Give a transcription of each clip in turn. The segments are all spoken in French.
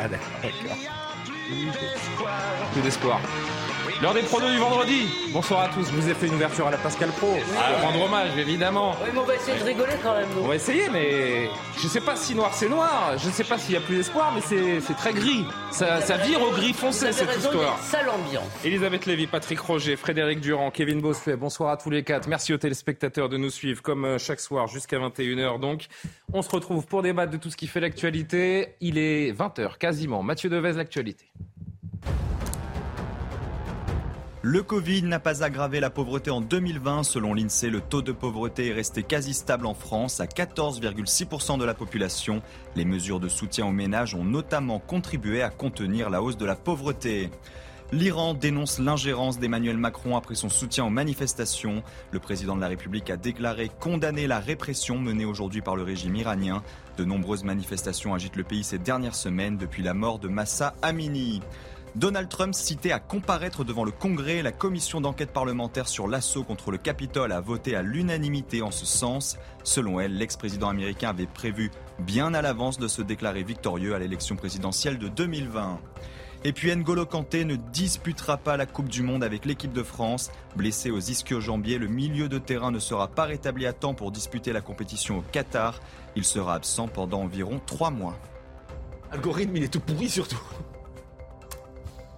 Ah, d'accord. il y a plus d'espoir. Plus d'espoir. L'heure des pronos du vendredi. Bonsoir à tous. Je vous ai fait une ouverture à la Pascal Pro. À rendre hommage, évidemment. Oui, mais on va essayer de rigoler quand même. nous. On va essayer, mais je sais pas si noir c'est noir. Je ne sais pas s'il y a plus d'espoir, mais c'est très gris. Ça, ça vire au gris foncé cette raison, il y a histoire. une sale ambiance. Elisabeth Lévy, Patrick Roger, Frédéric Durand, Kevin Bossuet, bonsoir à tous les quatre. Merci aux téléspectateurs de nous suivre comme euh, chaque soir jusqu'à 21h. Donc, on se retrouve pour débattre de tout ce qui fait l'actualité. Il est 20h quasiment. Mathieu Devez, l'actualité. Le Covid n'a pas aggravé la pauvreté en 2020. Selon l'INSEE, le taux de pauvreté est resté quasi stable en France à 14,6% de la population. Les mesures de soutien aux ménages ont notamment contribué à contenir la hausse de la pauvreté. L'Iran dénonce l'ingérence d'Emmanuel Macron après son soutien aux manifestations. Le président de la République a déclaré condamner la répression menée aujourd'hui par le régime iranien. De nombreuses manifestations agitent le pays ces dernières semaines depuis la mort de Massa Amini. Donald Trump cité à comparaître devant le Congrès, la commission d'enquête parlementaire sur l'assaut contre le Capitole a voté à l'unanimité en ce sens. Selon elle, l'ex-président américain avait prévu bien à l'avance de se déclarer victorieux à l'élection présidentielle de 2020. Et puis N'Golo Kanté ne disputera pas la Coupe du Monde avec l'équipe de France. Blessé aux ischio-jambiers, le milieu de terrain ne sera pas rétabli à temps pour disputer la compétition au Qatar. Il sera absent pendant environ trois mois. Algorithme, il est tout pourri surtout.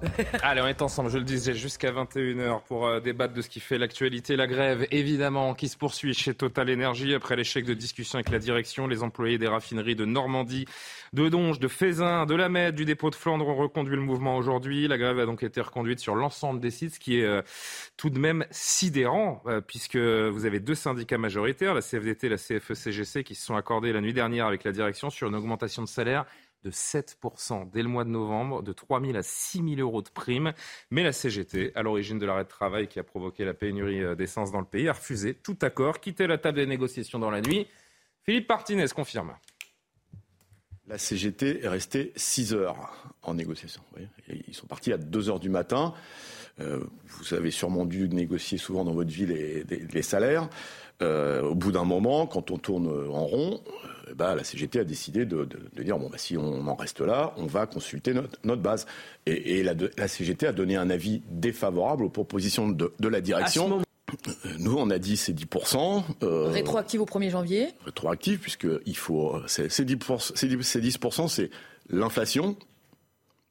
Allez, on est ensemble, je le disais, jusqu'à 21h pour euh, débattre de ce qui fait l'actualité. La grève, évidemment, qui se poursuit chez Total Energy après l'échec de discussion avec la direction. Les employés des raffineries de Normandie, de Donge, de Fézin, de la du dépôt de Flandre ont reconduit le mouvement aujourd'hui. La grève a donc été reconduite sur l'ensemble des sites, ce qui est euh, tout de même sidérant, euh, puisque vous avez deux syndicats majoritaires, la CFDT et la CFE-CGC, qui se sont accordés la nuit dernière avec la direction sur une augmentation de salaire de 7% dès le mois de novembre, de 3 000 à 6 000 euros de primes. Mais la CGT, à l'origine de l'arrêt de travail qui a provoqué la pénurie euh, d'essence dans le pays, a refusé tout accord, quitté la table des négociations dans la nuit. Philippe Martinez confirme. La CGT est restée 6 heures en négociation. Ils sont partis à 2 heures du matin. Euh, vous avez sûrement dû négocier souvent dans votre vie les salaires. Euh, au bout d'un moment, quand on tourne en rond, euh, bah, la CGT a décidé de, de- de dire bon, bah, si on en reste là, on va consulter notre, notre base. Et, et la, la CGT a donné un avis défavorable aux propositions de, de la direction. moment- Euh, Nous, on a dit c'est 10%. euh, Rétroactive au 1er janvier. rétroactif, puisque il faut, euh, c'est c'est 10%, c'est 10%, c'est 10%, c'est l'inflation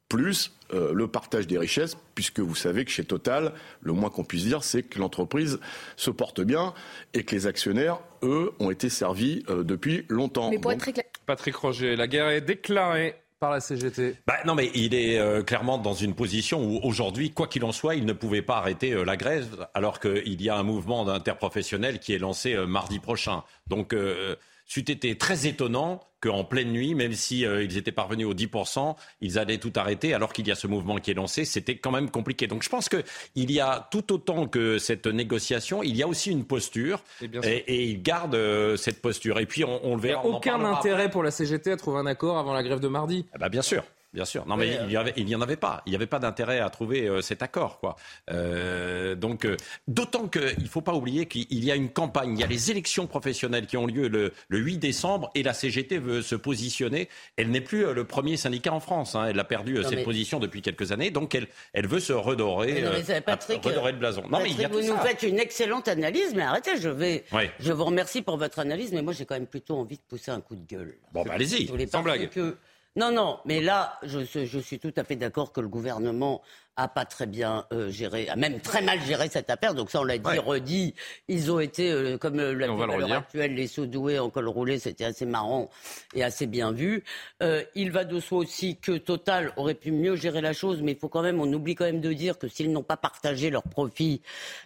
plus euh, le partage des richesses, puisque vous savez que chez Total, le moins qu'on puisse dire, c'est que l'entreprise se porte bien et que les actionnaires, eux, ont été servis euh, depuis longtemps. Mais pour Donc, être très clair, Patrick Roger, la guerre est déclarée par la CGT. Bah, non, mais il est euh, clairement dans une position où aujourd'hui, quoi qu'il en soit, il ne pouvait pas arrêter euh, la grève, alors qu'il y a un mouvement d'interprofessionnel qui est lancé euh, mardi prochain. Donc, euh, c'eût été très étonnant qu'en pleine nuit, même si euh, ils étaient parvenus aux 10%, ils allaient tout arrêter, alors qu'il y a ce mouvement qui est lancé. C'était quand même compliqué. Donc, je pense que il y a tout autant que cette négociation, il y a aussi une posture, Et et, et ils gardent euh, cette posture. Et puis, on, on le Il n'y verra. a aucun intérêt pour la CGT à trouver un accord avant la grève de mardi. ah bah bien sûr. Bien sûr. Non, mais il y avait, il n'y en avait pas. Il n'y avait pas d'intérêt à trouver euh, cet accord, quoi. Euh, donc, euh, d'autant qu'il ne faut pas oublier qu'il y a une campagne, il y a les élections professionnelles qui ont lieu le, le 8 décembre et la CGT veut se positionner. Elle n'est plus euh, le premier syndicat en France. hein. Elle a perdu euh, Non, cette mais- position depuis quelques années. Donc, elle, elle veut se redorer, Mais non, mais euh, c'est Patrick, redorer le blason. Non, mais il y a vous nous ça. faites une excellente analyse, mais arrêtez, je vais. Oui. Je vous remercie pour votre analyse, mais moi j'ai quand même plutôt envie de pousser un coup de gueule. Bon, bah, allez-y. Sans blague. que- Non, non, mais là, je, suis tout à fait d'accord que le gouvernement a pas très bien euh, géré, a même très mal géré cette affaire. Donc ça, on l'a dit, redit. Ils ont été, euh, comme euh, la à l'heure actuelle, les sous-doués en col roulé, c'était assez marrant et assez bien vu. Euh, il va de soi aussi que Total aurait pu mieux gérer la chose, mais il faut quand même, on oublie quand même de dire que s'ils n'ont pas partagé leurs profits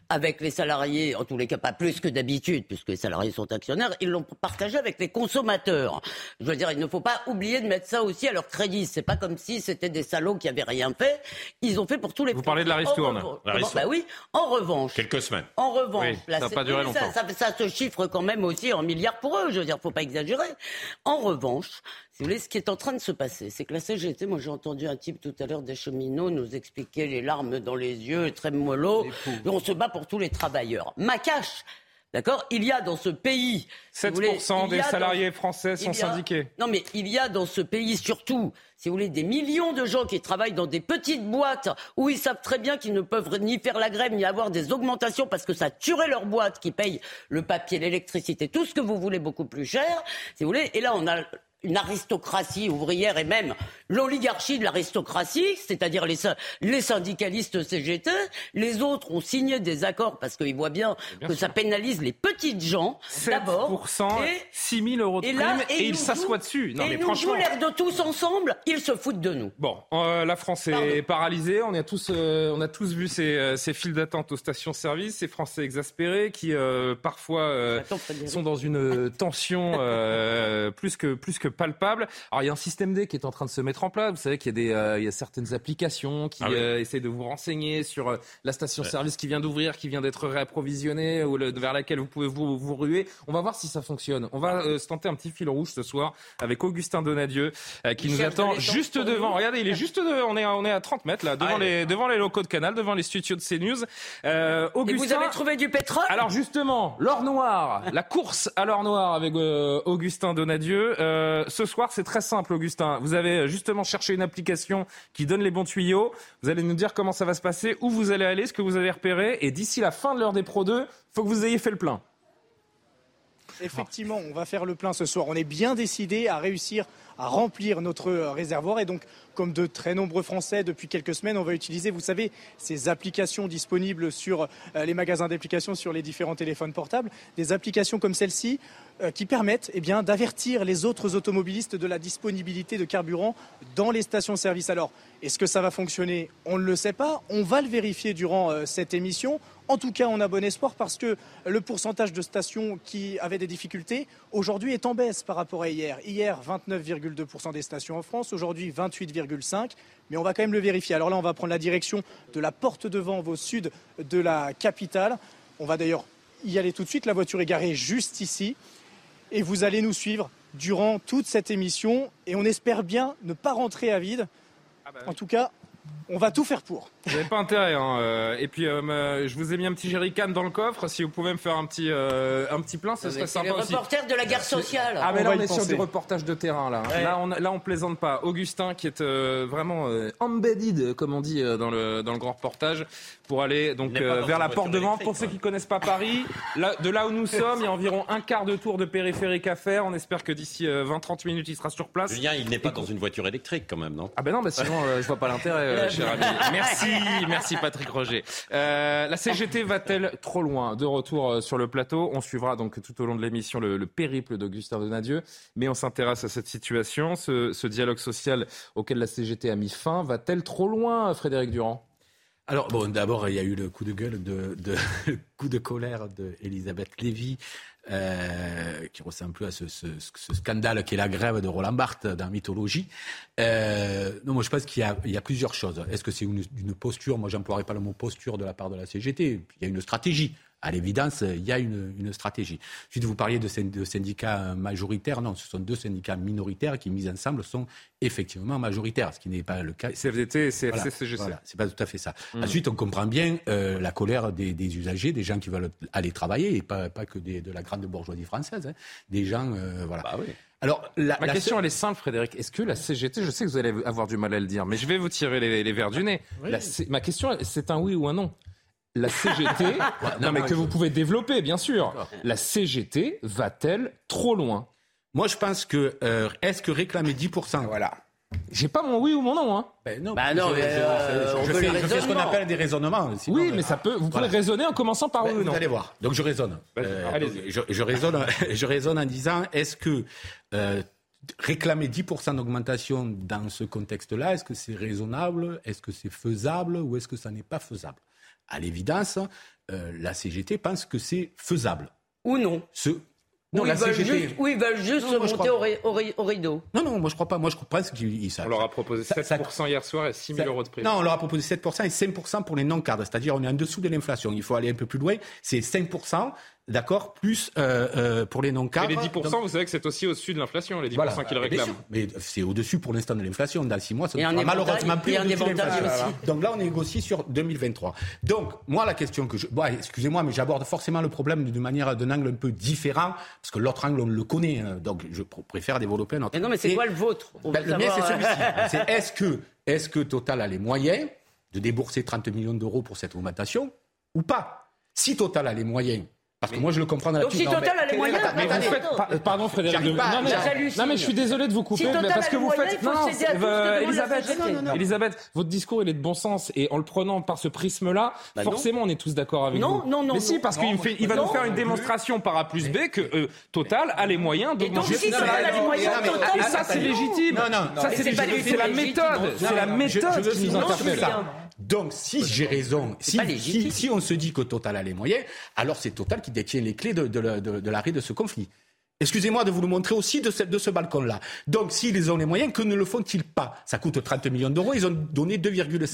avec les salariés, en tous les cas pas plus que d'habitude, puisque les salariés sont actionnaires, ils l'ont partagé avec les consommateurs. Je veux dire, il ne faut pas oublier de mettre ça aussi à leur crédit. C'est pas comme si c'était des salauds qui avaient rien fait. Ils ont fait pour tous les. Vous parlez de la ristourne. En revanche- La ristourne. Bah oui. En revanche. Quelques semaines. En revanche, Oui, là, ça pas duré ça- longtemps. Ça, ça se chiffre quand même aussi en milliards pour eux. Je veux dire, faut pas exagérer. En revanche, si vous voulez, ce qui est en train de se passer, c'est que la CGT, moi j'ai entendu un type tout à l'heure des cheminots nous expliquer les larmes dans les yeux, très mollo. On se bat pour tous les travailleurs. Macache. D'accord? Il y a dans ce pays. si vous voulez, 7% il y des dans- salariés français sont a- syndiqués. Non, mais il y a dans ce pays surtout, si vous voulez, des millions de gens qui travaillent dans des petites boîtes où ils savent très bien qu'ils ne peuvent ni faire la grève ni avoir des augmentations parce que ça tuerait leur boîte qui paye le papier, l'électricité, tout ce que vous voulez beaucoup plus cher. Si vous voulez, et là on a une aristocratie ouvrière et même l'oligarchie de l'aristocratie, c'est-à-dire les, sy- les syndicalistes CGT. Les autres ont signé des accords parce qu'ils voient bien, bien que sûr. ça pénalise les petites gens d'abord. 7%, Et 6 000 euros de et prime, là, et, ils s'assoient dessus. Non, et mais nous franchement. l'air de tous ensemble, ils se foutent de nous. Bon, euh, la France est Pardon. paralysée. On a tous, euh, on a tous vu ces, euh, ces files d'attente aux stations-service, ces Français exaspérés qui euh, parfois Attends, sont dans une tension plus que plus que palpable. Alors il y a un système D qui est en train de se mettre en place. Vous savez qu'il y a des, euh, il y a certaines applications qui Ah oui. euh, essayent de vous renseigner sur euh, la station-service qui vient d'ouvrir, qui vient d'être réapprovisionnée ou le- vers laquelle vous pouvez vous, vous ruer. On va voir si ça fonctionne. On va euh, se tenter un petit fil rouge ce soir avec Augustin Donadieu euh, qui Il nous attend juste devant. Regardez, il est juste de, on est, on est à 30 mètres là, devant Ah, les, devant les locaux de Canal, devant les studios de CNews. Euh, Et Augustin. vous avez trouvé du pétrole? Alors justement, l'or noir, la course à l'or noir avec euh, Augustin Donadieu. Euh, ce soir, c'est très simple, Augustin. Vous avez euh, justement cherché une application qui donne les bons tuyaux. Vous allez nous dire comment ça va se passer, où vous allez aller, ce que vous avez repéré. Et d'ici la fin de l'heure des Pro 2, faut que vous ayez fait le plein. Effectivement, on va faire le plein ce soir. On est bien décidé à réussir à remplir notre euh, réservoir et donc, comme de très nombreux Français depuis quelques semaines, on va utiliser, vous savez, ces applications disponibles sur euh, les magasins d'applications sur les différents téléphones portables, des applications comme celle-ci euh, qui permettent eh bien d'avertir les autres automobilistes de la disponibilité de carburant dans les stations-service. Alors, est-ce que ça va fonctionner? On ne le sait pas. On va le vérifier durant cette émission. En tout cas, on a bon espoir parce que le pourcentage de stations qui avaient des difficultés aujourd'hui est en baisse par rapport à hier. Hier, 29,2% des stations en France, aujourd'hui 28,5%. Mais on va quand même le vérifier. Alors là, on va prendre la direction de la porte de Vanves au sud de la capitale. On va d'ailleurs y aller tout de suite. La voiture est garée juste ici. Et vous allez nous suivre durant toute cette émission. Et on espère bien ne pas rentrer à vide. En tout cas, on va tout faire pour. Vous n'avez pas intérêt. Hein. euh, Et puis, euh, me- je vous ai mis un petit jerrycan dans le coffre. Si vous pouvez me faire un petit, euh, un petit plein, ce serait sympa aussi. reporters de la guerre sociale. Ah mais On là on est sur du reportage de terrain là. Là on là on plaisante pas. Augustin qui est euh, vraiment euh, embedded comme on dit euh, dans le dans le grand reportage pour aller donc euh, vers la porte de vente. électrique, Pour ceux qui connaissent pas Paris, là, de là où nous sommes, il y a environ un quart de tour de périphérique à faire. On espère que d'ici 20-30 minutes il sera sur place. Julien, il n'est pas dans une voiture électrique quand même, non? Ah ben non, bah sinon euh, je vois pas l'intérêt, euh, cher ami. Merci, merci Patrick Roger. Euh, la CGT va-t-elle trop loin? De retour euh, sur le plateau, on suivra donc tout au long de l'émission le, le périple d'Augustin Donadieu, mais on s'intéresse à cette situation, ce, ce dialogue social auquel la CGT a mis fin. Va-t-elle trop loin, Frédéric Durand? Alors, bon, d'abord, il y a eu le coup de gueule, de, de- le coup de colère d'Elisabeth Lévy, euh, qui ressemble plus à ce, ce- ce scandale qui est la grève de Roland Barthes dans Mythologie. Euh, non, moi, je pense qu'il y, y a plusieurs choses. Est-ce que c'est une, une posture Moi, j'emploierais pas le mot posture de la part de la CGT. Il y a une stratégie. À l'évidence, il y a une, une stratégie. Ensuite, vous parliez de, de syndicats majoritaires. Non, ce sont deux syndicats minoritaires qui, mis ensemble, sont effectivement majoritaires, ce qui n'est pas le cas. CFDT et Voilà, CFC-CGC. voilà, c'est pas tout à fait ça. Mm. Ensuite, on comprend bien euh, la colère des, des usagers, des gens qui veulent aller travailler, et pas, pas que des- de la grande bourgeoisie française. hein. Des gens, euh, voilà. Bah oui. Alors, la, Ma la question, elle est simple, Frédéric. Est-ce que la CGT, je sais que vous allez avoir du mal à le dire, mais je vais vous tirer les, les verres du nez. La ma question, c'est un oui ou un non? La CGT, non, mais que vous pouvez développer, bien sûr. La CGT va-t-elle trop loin? Moi, je pense que euh, est-ce que réclamer 10%, voilà. J'ai pas mon oui ou mon non. Hein. Ben non, Bah non, je- mais, je- euh, je- fais, les je fais ce qu'on appelle des raisonnements. sinon, Oui, euh, mais ça peut. Vous pouvez voilà. raisonner en commençant par Ben, oui ou vous non. allez voir. Donc je raisonne. Euh, je, je raisonne. Je raisonne en disant est-ce que euh, réclamer 10% d'augmentation dans ce contexte-là, est-ce que c'est raisonnable, est-ce que c'est faisable? Ou est-ce que ça n'est pas faisable? À l'évidence, euh, la CGT pense que c'est faisable. Ou non. Ce... ou, Non, la ils veulent CGT. juste, ou ils veulent juste Non, se monter crois au, ri- au ri- au rideau. Non, non, moi je crois pas. Moi je pense qu'ils savent. On leur a proposé Ça- 7% hier soir et 6 000 Ça- euros de prix. Non, on leur a proposé 7% et 5% pour les non-cadres. C'est-à-dire, on est en dessous de l'inflation. Il faut aller un peu plus loin. C'est 5%, d'accord, plus euh, euh, pour les Et non-cadres. les 10%, Donc, vous savez que c'est aussi au-dessus de l'inflation, les 10% voilà. réclament. sûr. Mais c'est au-dessus pour l'instant de l'inflation. Dans 6 mois, ça Et ne un sera malheureusement plus et un au-dessus de l'inflation. aussi. Donc là, on négocie sur 2023. Donc, moi, la question que je... Bon, excusez-moi, mais j'aborde forcément le problème d'une manière, d'un angle un peu différent, parce que l'autre angle, on le connaît. hein. donc, je pr- préfère développer notre... Mais non, mais c'est Et- quoi le vôtre? Ben, le mien, c'est celui-ci. C'est est-ce que, est que Total a les moyens de débourser 30 millions d'euros pour cette augmentation ou pas? Si Total a les moyens, parce que moi je le comprends dans la Donc si Total a les moyens, Mais vous faites, attends. par- pardon Frédéric, de- pas, non, mais, non mais je suis désolé de vous couper Si mais parce que vous moyens, faites que euh, Elisabeth. Non, non, non. Elisabeth, votre discours il est de bon sens et en le prenant par ce prisme-là, Bah non. forcément on est tous d'accord avec Non, vous. non, non, Mais si non. parce Non, qu'il il va nous faire une démonstration par A plus B que euh, Total a les moyens Et donc si Total a les moyens, mais- Total, Et ça c'est légitime. Non, non, ça Mais c'est c'est légitime. la méthode, Non, c'est la mais méthode veux qui nous Non, interpelle. Donc, si j'ai raison, si, on se dit que Total a les moyens, alors c'est Total qui détient les clés de, de, la- de- de l'arrêt de ce conflit. Excusez-moi de vous le montrer aussi de ce, de ce balcon-là. Donc, s'ils ont les moyens, que ne le font-ils pas? Ça coûte 30 millions d'euros, ils ont donné 2,5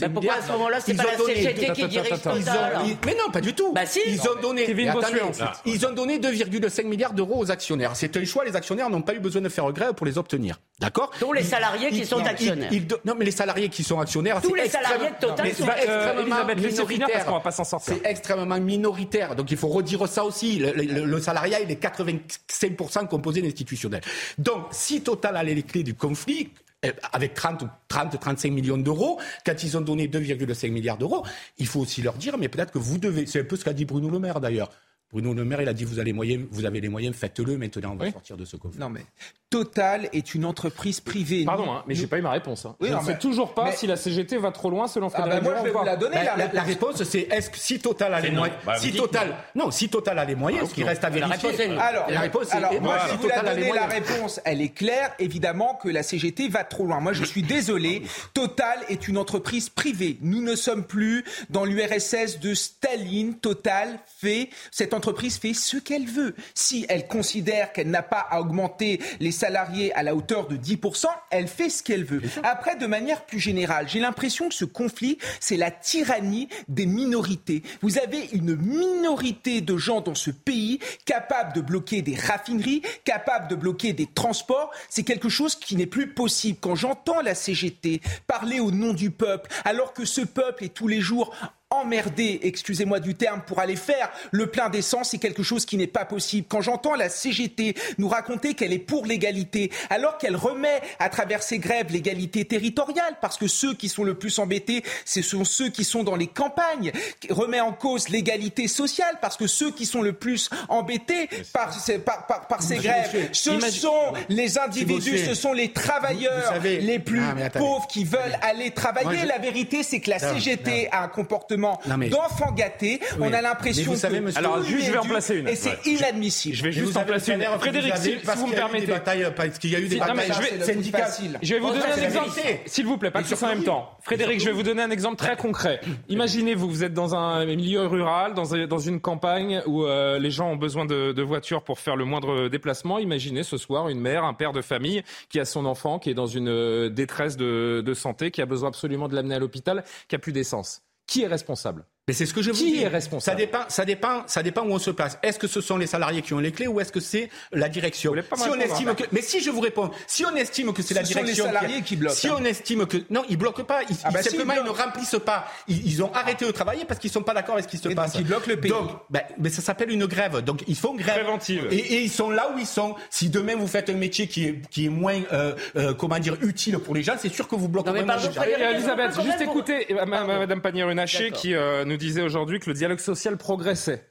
Bah, pourquoi milliards. à ce moment-là, c'est Ils pas ont la donné CGT deux- qui dirige attends, Ils Total ont- mais non, pas du tout. Bah si. Ils ont donné, attendez, ils ont donné 2,5 milliards d'euros aux actionnaires. C'est un choix. Les actionnaires n'ont pas eu besoin de faire grève pour les obtenir. D'accord Dont les salariés qui sont actionnaires. non, mais les salariés qui sont actionnaires, Tous les salariés de Total mais sont c'est actionnaires. extrêmement Elisabeth, laissez finir parce minoritaire. qu'on va pas s'en sortir. C'est extrêmement minoritaire. Donc il faut redire ça aussi. Le, le- le salariat, il est 85% composé d'institutionnels. Donc si Total a les clés du conflit, eh, avec 30, 30, 35 millions d'euros, quand ils ont donné 2,5 milliards d'euros, il faut aussi leur dire, mais peut-être que vous devez, c'est un peu ce qu'a dit Bruno Le Maire d'ailleurs. Bruno Le Maire, il a dit, vous avez les moyens, vous avez les moyens, faites-le, maintenant on va Oui. sortir de ce conflit. Non mais Total est une entreprise privée. Pardon, Nous- hein, mais j'ai pas eu ma réponse. hein. Oui, je non, ne sais mais- toujours pas mais- si la CGT va trop loin selon Ah Frédéric bah moi je vais ou vous la donner Ben, la, la, la réponse, c'est est-ce que si Total a les moyens, Bah, si Total, non, si Total a les moyens, ce qui reste à La vérifier. réponse est non. Alors, la réponse est alors moi, voilà. si vous la Total a les donnez, la réponse, elle est claire. Évidemment que la CGT va trop loin. Moi, je suis désolé. Total est une entreprise privée. Nous ne sommes plus dans l'URSS de Staline. Total fait, cette entreprise fait ce qu'elle veut. Si elle considère qu'elle n'a pas à augmenter les salariés à la hauteur de 10%, elle fait ce qu'elle veut. Après, de manière plus générale, j'ai l'impression que ce conflit, c'est la tyrannie des minorités. Vous avez une minorité de gens dans ce pays capables de bloquer des raffineries, capables de bloquer des transports. C'est quelque chose qui n'est plus possible. Quand j'entends la CGT parler au nom du peuple, alors que ce peuple est tous les jours emmerdé, excusez-moi du terme, pour aller faire le plein d'essence, c'est quelque chose qui n'est pas possible. Quand j'entends la CGT nous raconter qu'elle est pour l'égalité, alors qu'elle remet à travers ses grèves l'égalité territoriale, parce que ceux qui sont le plus embêtés, ce sont ceux qui sont dans les campagnes, remet en cause l'égalité sociale, parce que ceux qui sont le plus embêtés par, ces- par, par- par ces Monsieur grèves, ce imagine- sont les individus, ce sont les travailleurs vous savez- les plus Ah, pauvres qui veulent aller travailler. Moi, je- La vérité, c'est que la Non, CGT a un comportement Non, mais- d'enfant gâté. Oui. On a Mais l'impression vous que savez, monsieur- Alors, juste, je vais en placer une. Et c'est Ouais. inadmissible. Je vais juste en placer une. Frédéric, si, vous me permettez. batailles, parce qu'il y a eu des Si, non, mais batailles je vais- c'est le plus syndicales. facile. Je vais vous donner un exemple, s'il vous plaît, pas tous en même temps. Frédéric, je vais vous donner un exemple très concret. Imaginez-vous, vous êtes dans un milieu rural, dans, un- dans une campagne où euh, les gens ont besoin de, de voitures pour faire le moindre déplacement. Imaginez ce soir une mère, un père de famille qui a son enfant, qui est dans une euh, détresse de, de santé, qui a besoin absolument de l'amener à l'hôpital, qui a plus d'essence. Qui est responsable? Mais c'est ce que je vous Qui dis. est responsable Ça dépend, ça dépend, ça dépend où on se place. Est-ce que ce sont les salariés qui ont les clés ou est-ce que c'est la direction Si on estime que, mais si je vous réponds, si on estime que c'est la Ce sont les direction, salariés qui bloquent, Si hein. on estime que non, ils bloquent pas. Ils, Ah bah ils- si, simplement ils ils ne remplissent pas. Ils, ils ont arrêté de travailler parce qu'ils sont pas d'accord avec ce qui se Et passe. donc, ils bloquent le pays. Donc, ben, mais ça s'appelle une grève. Donc ils font grève Préventive. Et, et ils sont là où ils sont. Si demain vous faites un métier qui est qui est moins euh, euh, comment dire utile pour les gens, c'est sûr que vous bloquez Non, mais gens. Qu'on Elisabeth, juste écouter euh. Madame Pannier-Runacher qui euh, nous disait aujourd'hui que le dialogue social progressait.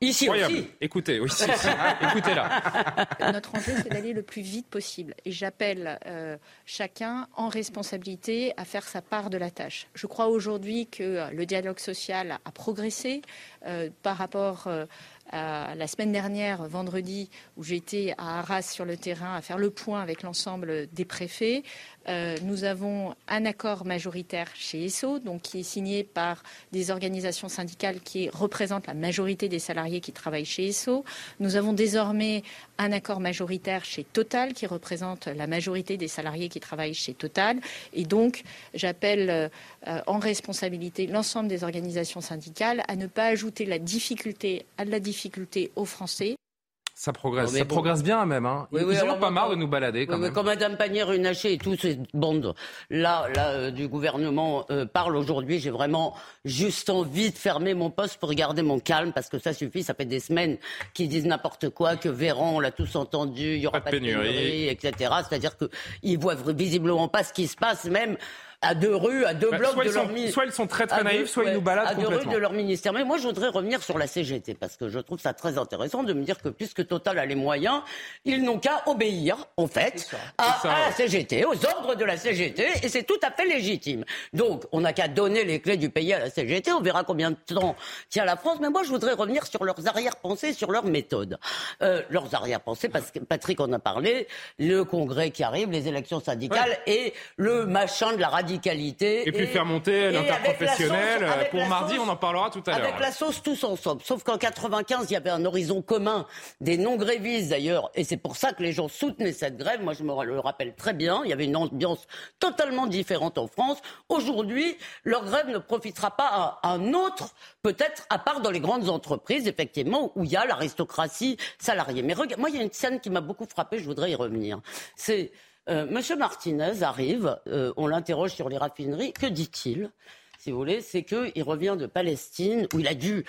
Ici Incroyable. aussi. Écoutez, oui, si. écoutez là. Notre enjeu, c'est d'aller le plus vite possible. Et j'appelle euh, chacun en responsabilité à faire sa part de la tâche. Je crois aujourd'hui que le dialogue social a progressé euh, par rapport euh, à la semaine dernière, vendredi, où j'étais à Arras sur le terrain à faire le point avec l'ensemble des préfets. Euh, nous avons un accord majoritaire chez ESSO, donc qui est signé par des organisations syndicales qui représentent la majorité des salariés qui travaillent chez ESSO. Nous avons désormais un accord majoritaire chez Total qui représente la majorité des salariés qui travaillent chez Total. Et donc, j'appelle euh, en responsabilité l'ensemble des organisations syndicales à ne pas ajouter la difficulté à la difficulté aux Français. Ça progresse, ça bon. progresse bien même. Hein. Oui, Ils oui, en ont alors pas marre de nous balader quand Oui, mais même. quand Madame Pannier-Runacher et tous ces bandes là, là euh, du gouvernement euh, parlent aujourd'hui, j'ai vraiment juste envie de fermer mon poste pour garder mon calme parce que ça suffit. Ça fait des semaines qu'ils disent n'importe quoi, que Véran, on l'a tous entendu, il y aura Pas de pénurie, pénurie. etc. C'est-à-dire qu'ils voient visiblement pas ce qui se passe même à deux rues, à deux Bah, blocs soit de ils leur sont- mi- soit ils sont très, très naïfs, soit ils nous baladent à deux rues de leur ministère. Mais moi, je voudrais revenir sur la CGT parce que je trouve ça très intéressant de me dire que puisque Total a les moyens, ils n'ont qu'à obéir, en fait, à, la. CGT, aux ordres de la CGT, et c'est tout à fait légitime. Donc, on n'a qu'à donner les clés du pays à la CGT. On verra combien de temps tient la France. Mais moi, je voudrais revenir sur leurs arrière-pensées, sur leurs méthodes. Euh, leurs arrière-pensées, parce que Patrick en a parlé, le congrès qui arrive, les élections syndicales et le machin de la radicalité. Et puis faire monter l'interprofessionnel. avec Pour mardi, sauce- on en parlera tout à l'heure. avec la sauce tous ensemble. Sauf qu'en 95, il y avait un horizon commun des non-grévistes d'ailleurs, et c'est pour ça que les gens soutenaient cette grève. Moi, je me le rappelle très bien. Il y avait une ambiance totalement différente en France. Aujourd'hui, leur grève ne profitera pas à un autre, peut-être à part dans les grandes entreprises, effectivement, où il y a l'aristocratie salariée. Mais regarde, moi, il y a une scène qui m'a beaucoup frappé. Je voudrais y revenir. C'est euh, Monsieur Martinez arrive, euh, on l'interroge sur les raffineries. Que dit-il? Si vous voulez, c'est qu'il revient de Palestine où il a dû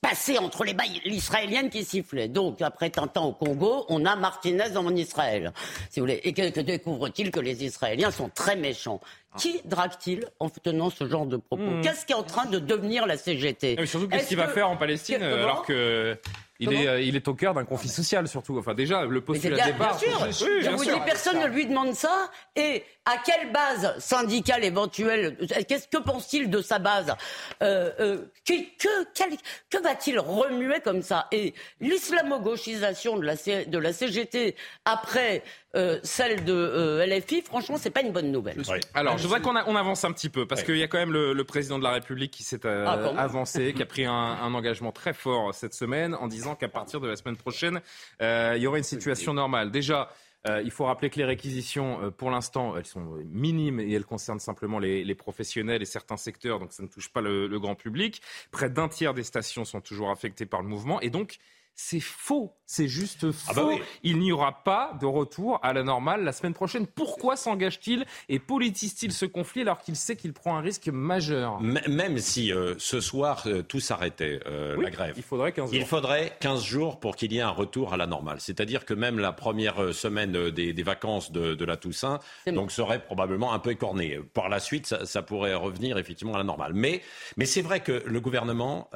passer entre les mailles l'israélienne qui sifflait. Donc, après Tintin au Congo, on a Martinez en Israël. Si vous voulez. Et que, que découvre-t-il que les Israéliens sont très méchants? Qui drague-t-il en tenant ce genre de propos? Hmm. Qu'est-ce qui est en train de devenir la CGT Ah, mais surtout, qu'est-ce Est-ce qu'il va faire en Palestine alors que il Comment est, euh, il est au cœur d'un conflit social surtout. Enfin déjà le postulat de départ. bien sûr. Oui, je bien vous sûr. dis, personne ne lui demande ça. Et à quelle base syndicale éventuelle Qu'est-ce que pense-t-il de sa base euh, euh, Que, que, quel- que va-t-il remuer comme ça Et l'islamo-gauchisation de la, C- de la CGT après euh, celle de euh, LFI, franchement, c'est pas une bonne nouvelle. Alors, je voudrais qu'on on avance un petit peu parce qu'il y a quand même le, le président de la République qui s'est euh, Ah, avancé, qui a pris un, un engagement très fort cette semaine en disant qu'à partir de la semaine prochaine, euh, il y aura une situation normale. Déjà. Euh, il faut rappeler que les réquisitions, euh, pour l'instant, elles sont minimes et elles concernent simplement les, professionnels et certains secteurs, donc ça ne touche pas le, le grand public. Près d'un tiers des stations sont toujours affectées par le mouvement et donc c'est faux, c'est juste faux. Ah bah oui. Il n'y aura pas de retour à la normale la semaine prochaine. Pourquoi s'engage-t-il et politise-t-il ce conflit alors qu'il sait qu'il prend un risque majeur? M- Même si euh, ce soir euh, tout s'arrêtait, euh, Oui, la grève. Il faudrait 15 jours. Il faudrait 15 jours pour qu'il y ait un retour à la normale. C'est-à-dire que même la première euh, semaine euh, des, des vacances de, de la Toussaint donc, serait probablement un peu écornée. Par la suite, ça, ça pourrait revenir effectivement à la normale. Mais, mais c'est vrai que le gouvernement...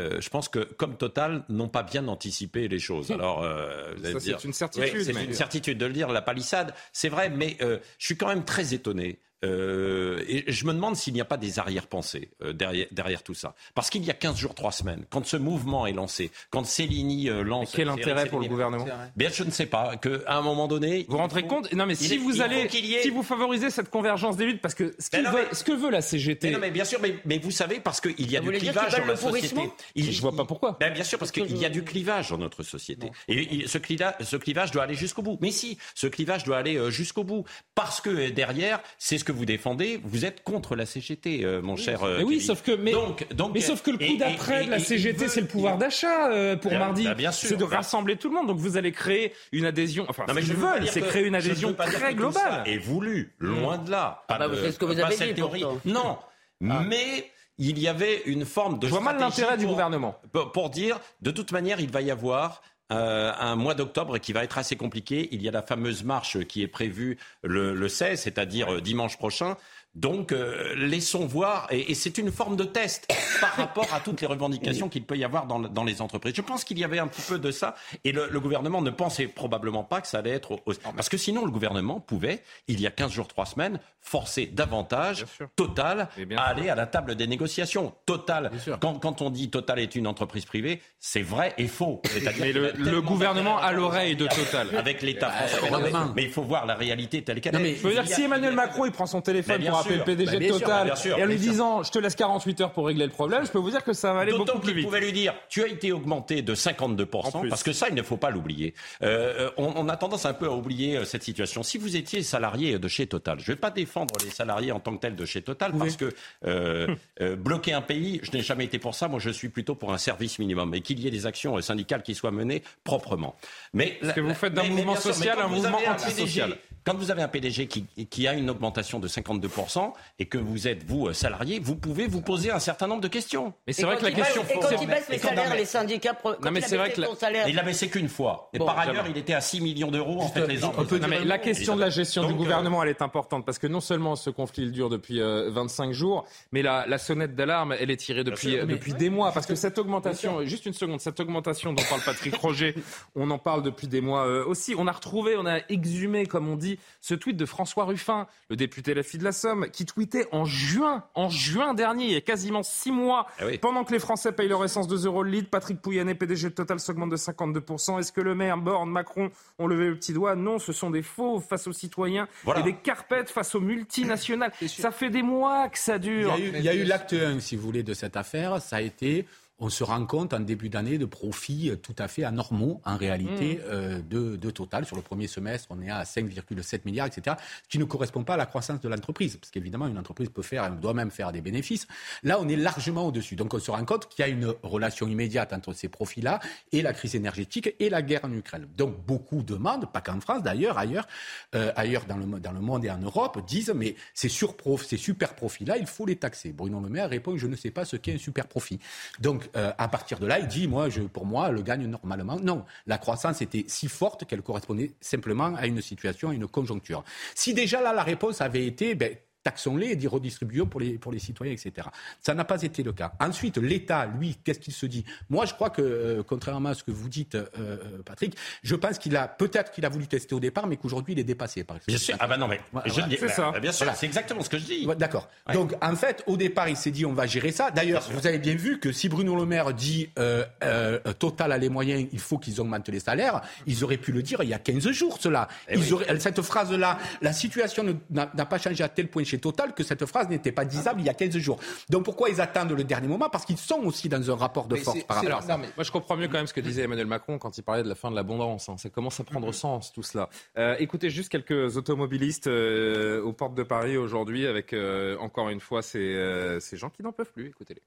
euh, je pense que, comme Total, n'ont pas bien anticipé les choses. Alors, euh, c'est une certitude, Oui, c'est mais- une certitude de le dire, la palissade, c'est vrai, mais euh, je suis quand même très étonné. Euh, et je me demande s'il n'y a pas des arrière-pensées euh, derrière, derrière tout ça. Parce qu'il y a 15 jours, 3 semaines, quand ce mouvement est lancé, quand Céline euh, lance... quel Céline intérêt pour le gouvernement Bien, je ne sais pas, qu'à un moment donné... Vous rendrez compte Non, mais si est- vous allez, ait- si vous favorisez cette convergence des luttes, parce que ce, Mais qu'il non, veut, mais- ce que veut la CGT, Mais non, mais bien sûr, mais, mais vous savez, parce qu'il y a Vous du clivage dans la société. Il- je vois pas pourquoi. Ben, bien sûr, parce qu'il y a du clivage dans notre société. Et il- ce, clivage, ce clivage doit aller jusqu'au bout. Mais si, ce clivage doit aller jusqu'au bout. Parce que derrière, c'est ce que vous défendez, vous êtes contre la CGT, euh, mon cher. euh, Mais oui, Kevin. sauf que, mais, donc, donc, mais sauf que le coup et- d'après et- de la et- et CGT, c'est le pouvoir d'achat euh, pour Bien- mardi. bah, bien sûr. c'est de rassembler tout le monde. Donc vous allez créer une adhésion. Enfin, Non, mais ce je pas veulent, c'est créer une adhésion pas très globale. est voulu, loin de là. Pas Bah, de- c'est ce que vous pas avez dit, théorie. Non, mais il y avait une forme de Je vois mal l'intérêt du gouvernement. pour, pour dire, de toute manière, il va y avoir euh, un mois d'octobre qui va être assez compliqué. Il y a la fameuse marche qui est prévue le, le 16, c'est-à-dire euh, dimanche prochain. Donc, euh, laissons voir, et, et c'est une forme de test par rapport à toutes les revendications qu'il peut y avoir dans, dans les entreprises. Je pense qu'il y avait un petit peu de ça, et le, le gouvernement ne pensait probablement pas que ça allait être... Au... Parce que sinon, le gouvernement pouvait, il y a 15 jours, 3 semaines, forcer davantage Total à aller à la table des négociations. Total, quand, quand on dit Total est une entreprise privée, c'est vrai et faux. Mais le, a le gouvernement à l'oreille de Total. avec l'État français. Euh, Mais non, mais, demain. mais il faut voir la réalité telle qu'elle est. Je veux dire, si Emmanuel Macron il prend son téléphone pour le PDG Bah, de bien sûr, Total bien sûr, et en lui disant je te laisse 48 heures pour régler le problème, je peux vous dire que ça va aller beaucoup plus qu'il vite. pouvait lui dire tu as été augmenté de 52%, plus. parce que ça, il ne faut pas l'oublier. Euh, euh, on, on a tendance un peu à oublier euh, cette situation. Si vous étiez salarié de chez Total, je ne vais pas défendre les salariés en tant que tels de chez Total, parce que euh, euh, bloquer un pays, je n'ai jamais été pour ça. Moi, je suis plutôt pour un service minimum et qu'il y ait des actions euh, syndicales qui soient menées proprement. Mais Ce que vous faites d'un mouvement social un mouvement antisocial. Quand vous avez un PDG qui, qui a une augmentation de 52% et que vous êtes, vous, euh, salarié, vous pouvez vous poser un certain nombre de questions. Mais c'est vrai que la question. Et quand il baisse les salaires, mais- les syndicats, Non, mais c'est vrai que Il l'a baissé qu'une fois. Et Bon, par ailleurs, jamais. il était à 6 millions d'euros en fait les ans. Non, mais la question de la gestion du Donc, euh, gouvernement, elle est importante parce que non seulement ce conflit il dure depuis euh, 25 jours, mais la, la sonnette d'alarme, elle est tirée depuis, sûr, euh, mais- depuis des mois. Parce que cette augmentation, juste une seconde, cette augmentation dont parle Patrick Roger, on en parle depuis des mois euh, aussi. On a retrouvé, on a exhumé, comme on dit, ce tweet de François Ruffin, le député La Fille de la Somme, qui tweetait en juin, en juin dernier, il y a quasiment six mois, Ah oui. pendant que les Français payent leur essence 2 euros le litre, Patrick Pouyanné, PDG de Total, s'augmente de 52%. Est-ce que le maire, Borne, Macron ont levé le petit doigt? Non, ce sont des faux face aux citoyens Voilà. et des carpettes face aux multinationales. Ça fait des mois que ça dure. il y a eu l'acte 1, si vous voulez, de cette affaire. Ça a été, on se rend compte en début d'année de profits euh, tout à fait anormaux, en réalité, Mmh. euh, de, de Total. Sur le premier semestre, on est à 5,7 milliards, etc., ce qui ne correspond pas à la croissance de l'entreprise. Parce qu'évidemment, une entreprise peut faire, elle doit même faire des bénéfices. Là, on est largement au-dessus. Donc, on se rend compte qu'il y a une relation immédiate entre ces profits-là et la crise énergétique et la guerre en Ukraine. Donc, beaucoup demandent, pas qu'en France d'ailleurs, ailleurs, euh, ailleurs dans le, dans le monde et en Europe, disent mais ces, surprof, ces super profits-là, il faut les taxer. Bruno Le Maire répond je ne sais pas ce qu'est un super profit. Donc, euh, à partir de là, il dit moi, je, pour moi, le gagne normalement. Non, la croissance était si forte qu'elle correspondait simplement à une situation, à une conjoncture. Si déjà là, la réponse avait été ben, taxons-les et redistribuons pour les, pour les citoyens, etc. Ça n'a pas été le cas. Ensuite, l'État, lui, qu'est-ce qu'il se dit? Moi, je crois que, euh, contrairement à ce que vous dites, euh, euh, Patrick, je pense qu'il a peut-être qu'il a voulu tester au départ, mais qu'aujourd'hui, il est dépassé. Par Bien sûr. Ah bah non, mais Voilà. je dis- C'est ça. bah, bien sûr, Voilà. c'est exactement ce que je dis. Ouais, D'accord. Donc, en fait, au départ, il s'est dit on va gérer ça. D'ailleurs, vous avez bien vu que si Bruno Le Maire dit euh, euh, Total a les moyens, il faut qu'ils augmentent les salaires, ils auraient pu le dire il y a 15 jours, cela. Eh Ils auraient- cette phrase-là, la situation n'a pas changé à tel point chez Total que cette phrase n'était pas disable il y a 15 jours. Donc, pourquoi ils attendent le dernier moment? Parce qu'ils sont aussi dans un rapport de Mais force par rapport à ça. Moi, je comprends mieux quand même ce que disait Emmanuel Macron quand il parlait de la fin de l'abondance. hein. Ça commence à prendre sens, tout cela. Euh, écoutez juste quelques automobilistes euh, aux portes de Paris aujourd'hui avec, euh, encore une fois, ces, euh, ces gens qui n'en peuvent plus. Écoutez-les.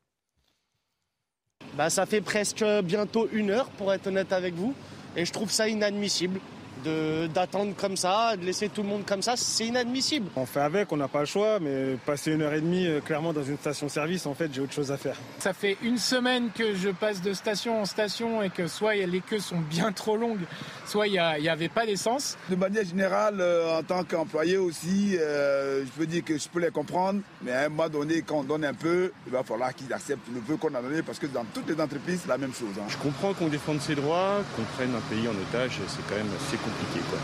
Bah, ça fait presque bientôt une heure, pour être honnête avec vous, et je trouve ça inadmissible d'attendre comme ça, de laisser tout le monde comme ça, c'est inadmissible. On fait avec, on n'a pas le choix, mais passer une heure et demie euh, clairement dans une station-service, en fait, j'ai autre chose à faire. Ça fait une semaine que je passe de station en station et que soit les queues sont bien trop longues, soit il n'y avait pas d'essence. De manière générale, euh, en tant qu'employé aussi, euh, je peux dire que je peux les comprendre, mais à un moment donné, quand on donne un peu, il va falloir qu'ils acceptent le peu qu'on a donné, parce que dans toutes les entreprises, c'est la même chose. hein. Je comprends qu'on défende ses droits, qu'on prenne un pays en otage, c'est quand même assez compliqué. Quoi.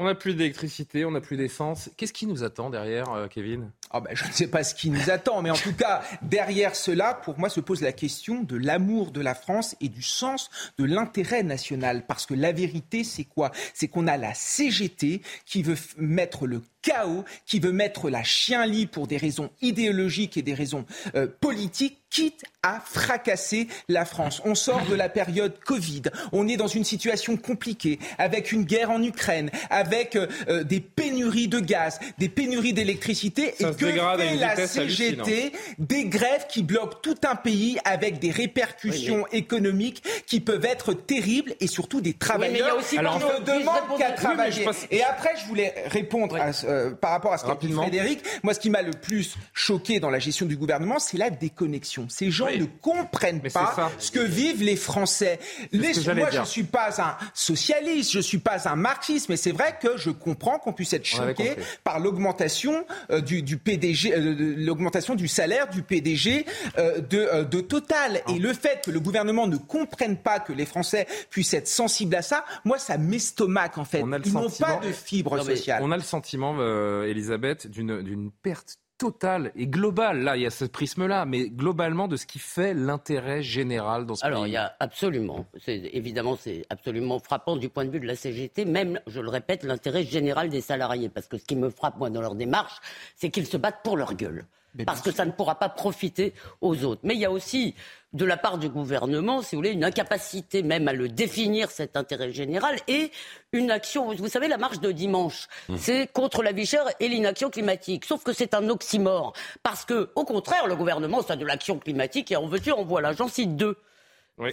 On n'a plus d'électricité, on n'a plus d'essence. Qu'est-ce qui nous attend derrière, euh, Kevin? Ah ben, je ne sais pas ce qui nous attend, mais en tout cas, derrière cela, pour moi, se pose la question de l'amour de la France et du sens de l'intérêt national. Parce que la vérité, c'est quoi? C'est qu'on a la CGT qui veut mettre le chaos, qui veut mettre la chien lit pour des raisons idéologiques et des raisons euh, politiques, quitte à fracasser la France. On sort de la période Covid, on est dans une situation compliquée, avec une guerre en Ukraine, avec euh, euh, des pénuries de gaz, des pénuries d'électricité, et que fait la CGT Des grèves qui bloquent tout un pays avec des répercussions économiques qui peuvent être terribles et surtout des mais il y a travailleurs. aussi qui ne demandent qu'à travailler. pense- Et après, je voulais répondre à ce- euh, par rapport à ce qu'a dit. Frédéric, moi, ce qui m'a le plus choqué dans la gestion du gouvernement, c'est la déconnexion. Ces gens ne comprennent pas ce que vivent les Français. Les- moi, dire. je suis pas un socialiste, je suis pas un marxiste, mais c'est vrai que je comprends qu'on puisse être choqué par l'augmentation euh, du, du PDG, euh, l'augmentation du salaire du PDG de, de Total. Et le fait que le gouvernement ne comprenne pas que les Français puissent être sensibles à ça, moi, ça m'estomaque en fait. On a le Ils n'ont pas de fibre sociale. On a le sentiment, euh, Elisabeth, d'une d'une perte totale et globale. Là, il y a ce prisme-là, mais globalement de ce qui fait l'intérêt général dans ce Alors, pays. il y a absolument, c'est, évidemment, c'est absolument frappant du point de vue de la CGT, même, je le répète, l'intérêt général des salariés. Parce que ce qui me frappe, moi, dans leur démarche, c'est qu'ils se battent pour leur gueule. Parce que ça ne pourra pas profiter aux autres. Mais il y a aussi, de la part du gouvernement, si vous voulez, une incapacité même à le définir, cet intérêt général, et une action. Vous savez, la marche de dimanche, c'est contre la vie chère et l'inaction climatique. Sauf que c'est un oxymore. Parce que, au contraire, le gouvernement, c'est de l'action climatique, et en veux-tu, en voilà. J'en cite deux.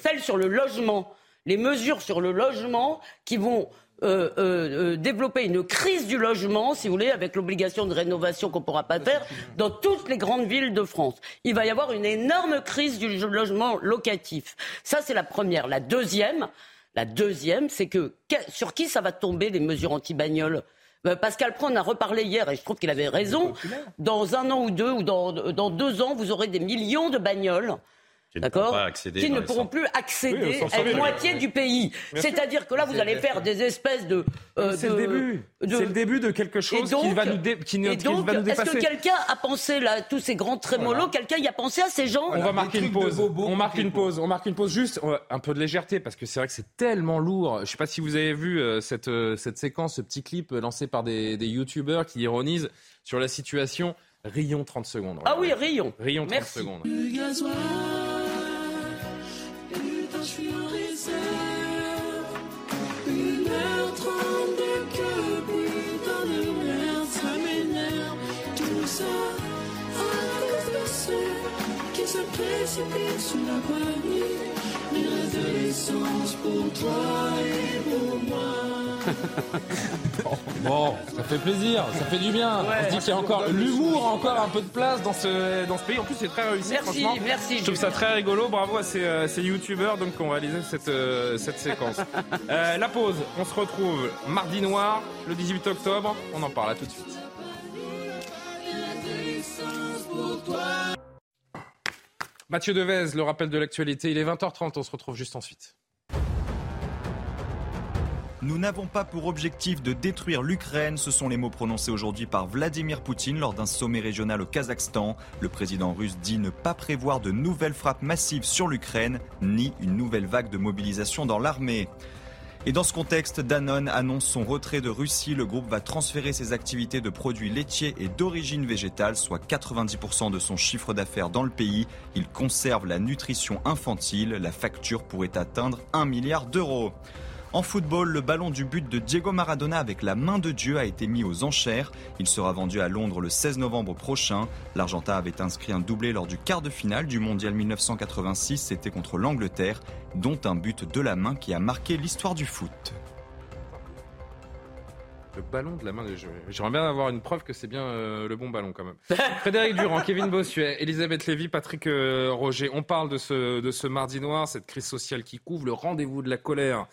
Celle sur le logement, les mesures sur le logement qui vont euh, euh, euh, développer une crise du logement, si vous voulez, avec l'obligation de rénovation qu'on ne pourra pas faire dans toutes les grandes villes de France. Il va y avoir une énorme crise du logement locatif. Ça, c'est la première. La deuxième, la deuxième, c'est que sur qui ça va tomber les mesures anti-bagnoles? Euh, Pascal Pro en a reparlé hier et je trouve qu'il avait raison. Dans un an ou deux ou dans, dans deux ans, vous aurez des millions de bagnoles. Qui ne D'accord pourront pas accéder Qui dans ne les pourront centres. plus accéder à la moitié du pays. C'est-à-dire que là, vous allez faire des espèces de. euh, C'est le de- début. de- C'est le début de quelque chose Et qui va nous, dé- qui ne- et qui donc, va nous est-ce dépasser. que quelqu'un a pensé là, tous ces grands trémolos, quelqu'un y a pensé à ces gens On va marquer une pause. On marque une pause. On marque une pause juste un peu de légèreté parce que c'est vrai que c'est tellement lourd. Je sais pas si vous avez vu euh, cette euh, cette séquence, ce petit clip lancé par des, des youtubeurs qui ironisent sur la situation. Rions 30 secondes. Ah oui, rions. Rions 30 Merci. secondes. Gasoil, pour toi et pour moi. Bon, ça fait plaisir, ça fait du bien. On se dit qu'il y a encore l'humour, a encore un peu de place dans ce dans ce pays. En plus, c'est très réussi. Merci, franchement. merci, Je trouve ça très rigolo. Bravo à ces, euh, ces youtubeurs donc qui ont réalisé cette euh, cette séquence. Euh, la pause. On se retrouve mardi noir, le 18 octobre. On en parle à tout de suite. Mathieu Devez, le rappel de l'actualité. Il est 20h30. On se retrouve juste ensuite. Nous n'avons pas pour objectif de détruire l'Ukraine, ce sont les mots prononcés aujourd'hui par Vladimir Poutine lors d'un sommet régional au Kazakhstan. Le président russe dit ne pas prévoir de nouvelles frappes massives sur l'Ukraine, ni une nouvelle vague de mobilisation dans l'armée. Et dans ce contexte, Danone annonce son retrait de Russie. Le groupe va transférer ses activités de produits laitiers et d'origine végétale, soit 90% de son chiffre d'affaires dans le pays. Il conserve la nutrition infantile. La facture pourrait atteindre 1 milliard d'euros. En football, le ballon du but de Diego Maradona avec la main de Dieu a été mis aux enchères. Il sera vendu à Londres le 16 novembre prochain. L'Argentin avait inscrit un doublé lors du quart de finale du Mondial 1986. C'était contre l'Angleterre, dont un but de la main qui a marqué l'histoire du foot. Le ballon de la main de Dieu. J'aimerais bien avoir une preuve que c'est bien euh, le bon ballon quand même. Frédéric Durand, Kevin Bossuet, Elisabeth Lévy, Patrick euh, Roger. On parle de ce, de ce mardi noir, cette crise sociale qui couvre, le rendez-vous de la colère.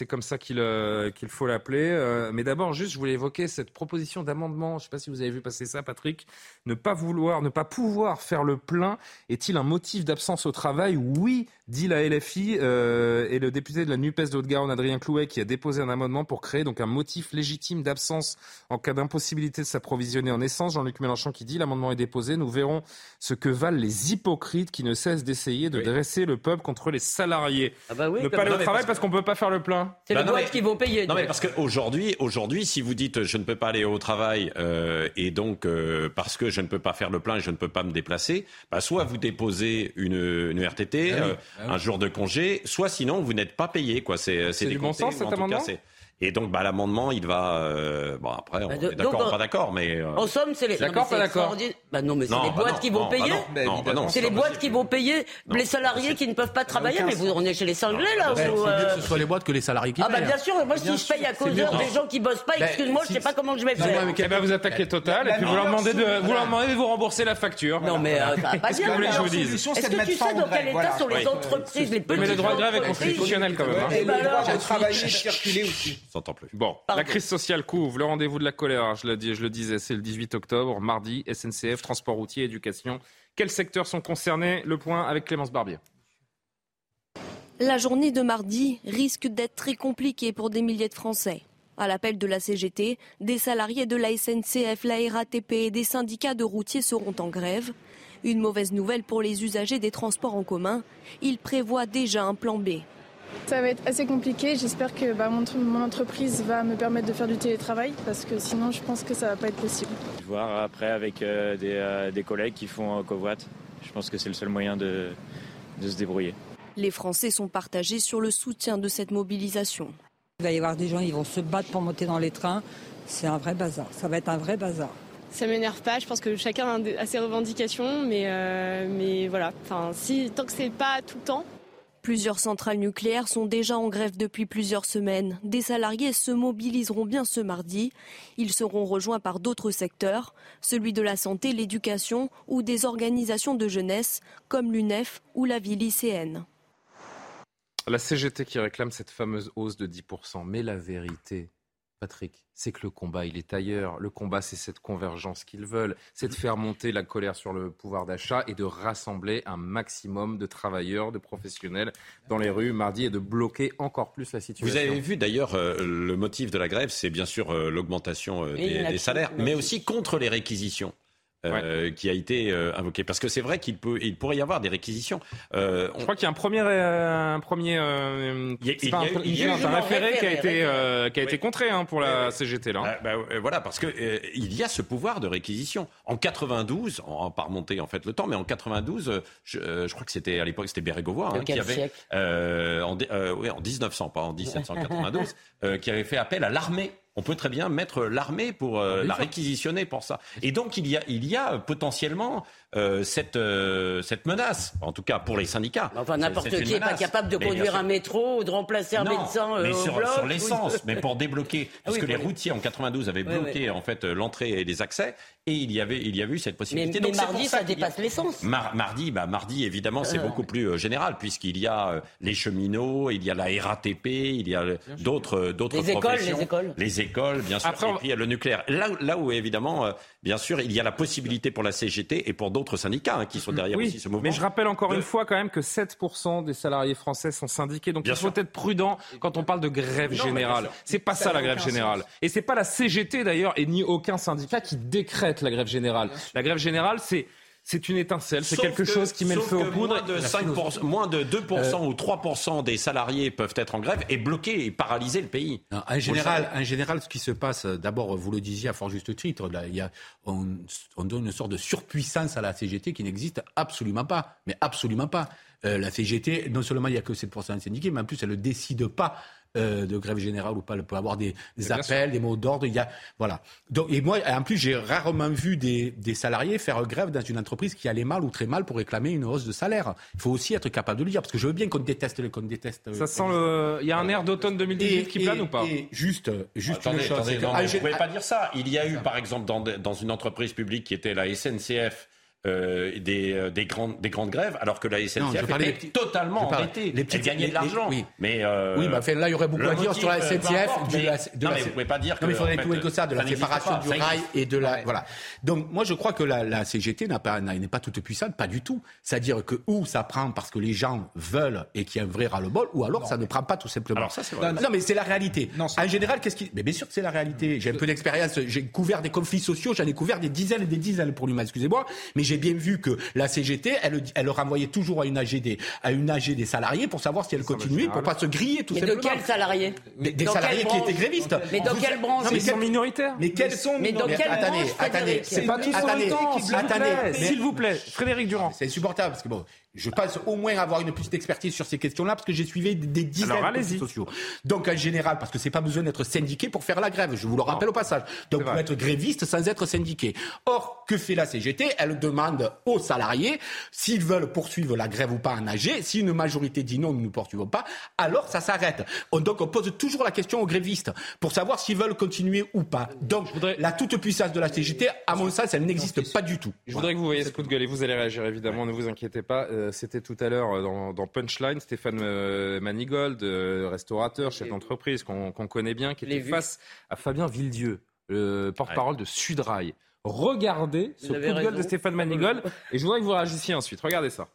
C'est comme ça qu'il euh, faut l'appeler. Euh, mais d'abord, juste, je voulais évoquer cette proposition d'amendement. Je ne sais pas si vous avez vu passer ça, Patrick. Ne pas vouloir, ne pas pouvoir faire le plein est-il un motif d'absence au travail? Oui, dit la LFI euh, et le député de la NUPES de Haute-Garonne, Adrien Clouet, qui a déposé un amendement pour créer donc un motif légitime d'absence en cas d'impossibilité de s'approvisionner en essence. Jean-Luc Mélenchon qui dit l'amendement est déposé. Nous verrons ce que valent les hypocrites qui ne cessent d'essayer de dresser le peuple contre les salariés. Ah bah oui, ne pas aller au travail parce qu'on peut pas faire le plein. C'est Bah boîtes mais- qui vont payer. Non mais parce qu'aujourd'hui, aujourd'hui, si vous dites je ne peux pas aller au travail euh, et donc euh, parce que je ne peux pas faire le plein et je ne peux pas me déplacer, bah, soit vous déposez une, une RTT, Ah oui, euh, ah oui. un jour de congé, soit sinon vous n'êtes pas payé quoi. C'est C'est du bon sens, cet cas, amendement? c'est- Et donc, bah, l'amendement, il va. euh, bon, après, on Bah, de- est d'accord donc, ou pas d'accord, mais. euh, En somme, c'est les. D'accord, pas d'accord. Bah non, mais c'est Non, les bah boîtes non, qui vont non, bah payer. non, bah non, bah non, c'est les boîtes qui vont payer les salariés qui ne peuvent pas travailler. Mais vous, on est chez les cinglés là. Ou, c'est mieux euh, que ce soit les boîtes que les salariés qui Ah bah bien sûr, moi si je paye à cause des gens qui bossent pas, excuse-moi, je sais pas comment je vais faire. Eh ben, vous attaquez Total et puis vous leur demandez de vous leur demandez de vous rembourser la facture. Non mais euh, va pas Qu'est-ce que bien. vous voulez que je vous dise Est-ce que tu sais dans quel état sont les entreprises, les petites mais le droit de grève est entreprises constitutionnel quand même. Et ben alors, travailler et circuler aussi. S'entend plus. Bon, Pardon. la crise sociale couvre le rendez-vous de la colère. Je le, dis, je le disais, c'est le 18 octobre, mardi, SNCF, transport routier, éducation. Quels secteurs sont concernés? Le point avec Clémence Barbier. La journée de mardi risque d'être très compliquée pour des milliers de Français. À l'appel de la CGT, des salariés de la SNCF, la RATP et des syndicats de routiers seront en grève. Une mauvaise nouvelle pour les usagers des transports en commun. Ils prévoient déjà un plan B. Ça va être assez compliqué. J'espère que bah, mon, mon entreprise va me permettre de faire du télétravail parce que sinon je pense que ça va pas être possible. Voir après avec euh, des, euh, des collègues qui font euh, covoite. Je pense que c'est le seul moyen de, de se débrouiller. Les Français sont partagés sur le soutien de cette mobilisation. Il va y avoir des gens qui vont se battre pour monter dans les trains. C'est un vrai bazar. Ça va être un vrai bazar. Ça m'énerve pas, je pense que chacun a ses revendications, mais, euh, mais voilà, enfin, si, tant que c'est pas tout le temps, Plusieurs centrales nucléaires sont déjà en grève depuis plusieurs semaines. Des salariés se mobiliseront bien ce mardi. Ils seront rejoints par d'autres secteurs, celui de la santé, l'éducation ou des organisations de jeunesse comme l'UNEF ou la vie lycéenne. La CGT qui réclame cette fameuse hausse de 10%. Mais la vérité, Patrick, c'est que le combat, il est ailleurs. Le combat, c'est cette convergence qu'ils veulent. C'est de faire monter la colère sur le pouvoir d'achat et de rassembler un maximum de travailleurs, de professionnels dans les rues mardi et de bloquer encore plus la situation. Vous avez vu d'ailleurs euh, le motif de la grève, c'est bien sûr euh, l'augmentation euh, des, salaires, mais aussi contre les réquisitions. Euh, qui a été euh, invoqué parce que c'est vrai qu'il peut il pourrait y avoir des réquisitions Euh, on- Je crois qu'il y a un premier, euh, un premier, euh, Il y a- c'est pas il y a un, eu- il y a eu un un référé qui a été, euh, qui a été contré hein, pour la CGT là. Ah, bah, euh, voilà, parce que euh, il y a ce pouvoir de réquisition. En 92, on va pas remonter en fait le temps, mais en 92, euh, je, euh, je crois que c'était à l'époque c'était Bérégovoy hein, qui avait euh, en, euh, oui, en 1900, pas en 1792, euh, qui avait fait appel à l'armée. On peut très bien mettre l'armée pour euh, la réquisitionner pour ça. Et donc il y a, il y a potentiellement euh, cette, euh, cette menace, en tout cas pour les syndicats. Enfin, n'importe qui n'est pas capable de Mais conduire un métro ou de remplacer un Non, médecin euh, mais au sur, bloc. sur ou- l'essence, mais pour débloquer, Ah parce oui, que les routiers en 92 avaient bloqué en fait l'entrée et les accès, et il y avait il y avait eu cette Mais, possibilité. mais Donc, c'est mardi, ça, a- dépasse l'essence. Mar- mardi, bah, mardi, évidemment, c'est Euh. beaucoup plus euh, général, puisqu'il y a euh, les cheminots, il y a la RATP, il y a d'autres d'autres Les écoles, les écoles. Les écoles, bien sûr. Après, et puis il y a le nucléaire. Là, où- là où, évidemment, euh, bien sûr, il y a la possibilité pour la CGT et pour d'autres syndicats hein, qui sont derrière Oui, aussi ce mouvement. mais je rappelle encore de- une fois quand même que 7% des salariés français sont syndiqués. Donc Bien il faut être prudent quand on parle de grève Non, générale. C'est pas Ça la grève générale. sens. Et c'est pas la CGT d'ailleurs et ni aucun syndicat qui décrète la grève générale. La grève générale, c'est c'est une étincelle, c'est quelque que- chose qui met le feu aux poudres. Moins de, 5%, moins de 2% ou 3% des salariés peuvent être en grève et bloquer et paralyser le pays. Non, en, général, en général, ce qui se passe, euh, d'abord, vous le disiez à fort juste titre, là, il y a, on, on donne une sorte de surpuissance à la CGT qui n'existe absolument pas. Mais absolument pas. Euh, la CGT, non seulement il n'y a que 7% de syndiqués, mais en plus, elle ne décide pas euh, de grève générale ou pas. Elle peut avoir des, appels, des mots d'ordre. Il y a, voilà. Donc, et moi, en plus, j'ai rarement vu des, des salariés faire grève dans une entreprise qui allait mal ou très mal pour réclamer une hausse de salaire. Il faut aussi être capable de le dire, parce que je veux bien qu'on déteste, qu'on déteste. euh, Ça sent le. Il y a un air d'automne 2018 qui plane ou pas et juste, juste Attendez, une chose, attendez, c'est que- non, ah, mais j'ai- vous pouvez pas dire ça. Il y a eu, par exemple, dans, dans une entreprise publique qui était la SNCF, euh, des, euh, des, grandes, des grandes grèves, alors que la SNCF Non, parlais était totalement endettée. les Elle petites- gagnait de l'argent. oui. Mais, euh, Oui, enfin, là, il y aurait beaucoup à dire sur la SNCF. importe, de mais- la- de non, la- mais vous pouvez pas dire Non, mais il faudrait tout que ça, de la ça séparation pas, du rail existe. et de la. Voilà. Donc, moi, je crois que la, la CGT n'a pas, n'a- n'est pas toute puissante, pas du tout. C'est-à-dire que ou ça prend parce que les gens veulent et qu'il y a un vrai ras-le-bol, ou alors ça ne prend pas tout simplement. Alors ça, c'est vrai. Non, mais c'est la réalité. en général, qu'est-ce qui. Mais bien sûr que c'est la réalité. J'ai un peu d'expérience. J'ai couvert des conflits sociaux, j'en ai couvert des dizaines et des dizaines pour l'humain, excusez-moi. Mais j'ai bien vu que la CGT, elle, elle renvoyait toujours à une AG des, à une AG des salariés pour savoir si elle continuait, pour pas se griller tout Mais de simplement. quels salariés Mais des Dans salariés quelle qui branche étaient grévistes. Mais dans quelle branche Non, mais Ils sont minoritaires. Mais quels sont Mais dans quelle attendez, branche, attendez, Frédéric C'est pas tous en attendez, même temps, s'il vous attendez, plaît. mais- S'il vous plaît, Frédéric Durand. C'est insupportable parce que bon, Je pense au moins avoir une petite expertise sur ces questions-là parce que j'ai suivi des, dizaines Alors, de sociaux. Donc en général, parce que c'est pas besoin d'être syndiqué pour faire la grève, je vous le rappelle au passage. Donc pour être gréviste sans être syndiqué. Or, que fait la CGT Elle demande aux salariés s'ils veulent poursuivre la grève ou pas en AG. Si une majorité dit non, nous ne poursuivons pas, alors ça s'arrête. On- Donc on pose toujours la question aux grévistes pour savoir s'ils veulent continuer ou pas. Donc la toute puissance de la CGT, à mon sens, elle n'existe pas du tout. Je voudrais que vous voyez ce coup de gueule et vous allez réagir évidemment, ne vous inquiétez pas. Euh, C'était tout à l'heure euh, dans, dans Punchline, Stéphane euh, Manigold, euh, restaurateur, chef d'entreprise qu'on connaît bien, qui était face à Fabien Villedieu, le porte-parole de Sudrail. Regardez ce coup de gueule de. Stéphane Manigold et je voudrais que vous réagissiez ensuite. Regardez ça.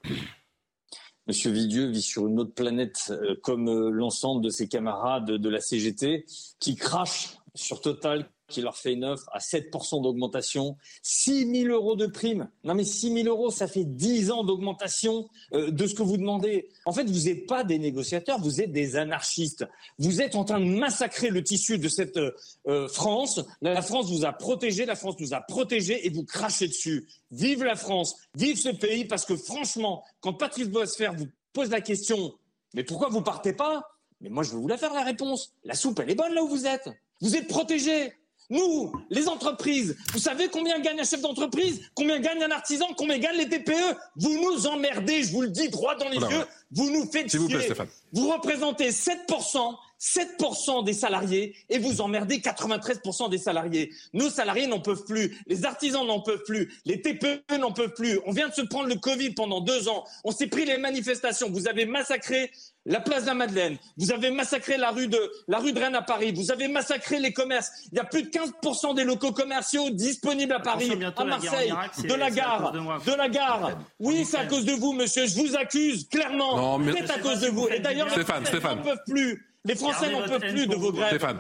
Monsieur Vidieux vit sur une autre planète, euh, comme euh, l'ensemble de ses camarades de la CGT, qui crachent sur Total, qui leur fait une offre à 7% d'augmentation, 6 000 euros de prime. Non mais 6 000 euros, ça fait 10 ans d'augmentation euh, de ce que vous demandez. En fait, vous n'êtes pas des négociateurs, vous êtes des anarchistes. Vous êtes en train de massacrer le tissu de cette euh, euh, France. La France vous a protégé, la France nous a protégés et vous crachez dessus. Vive la France, vive ce pays, parce que franchement, quand Patrice Boisfer vous pose la question, mais pourquoi vous partez pas? Mais moi, je vais vous la faire la réponse. La soupe, elle est bonne là où vous êtes. Vous êtes protégés. Nous, les entreprises, vous savez combien gagne un chef d'entreprise Combien gagne un artisan Combien gagnent les TPE Vous nous emmerdez, je vous le dis droit dans les yeux. Vous nous faites S'il vous plaît. Stéphane. Vous représentez 7%, 7% des salariés et vous emmerdez 93% des salariés. Nos salariés n'en peuvent plus, les artisans n'en peuvent plus, les TPE n'en peuvent plus. On vient de se prendre le Covid pendant deux ans. On s'est pris les manifestations. Vous avez massacré la place de la Madeleine. Vous avez massacré la rue de, la rue de Rennes à Paris. Vous avez massacré les commerces. Il y a plus de 15% des locaux commerciaux disponibles à Paris, à la Marseille, Irak, de la gare, de moi. de la gare. Oui, c'est à cause de vous, monsieur. Je vous accuse clairement. Non, mais- C'est à cause de vous. Et d'ailleurs, les Français n'en peuvent plus. Les Français n'en peuvent plus de vos grèves. Stéphane.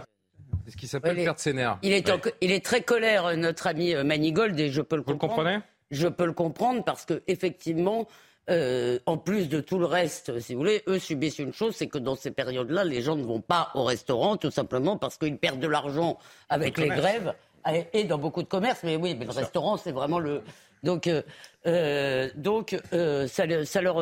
C'est ce qui s'appelle perdre ses nerfs. Il est, en- il est très colère, euh, notre ami euh, Manigold, et je peux le Vous le comprendre. comprenez? Je peux le comprendre parce que effectivement, euh, en plus de tout le reste, si vous voulez, eux subissent une chose, c'est que dans ces périodes-là, les gens ne vont pas au restaurant, tout simplement parce qu'ils perdent de l'argent avec Le les grèves et- dans beaucoup de commerces. Mais oui, mais le restaurant, c'est vraiment le. Donc, euh, euh, donc euh, ça, ça leur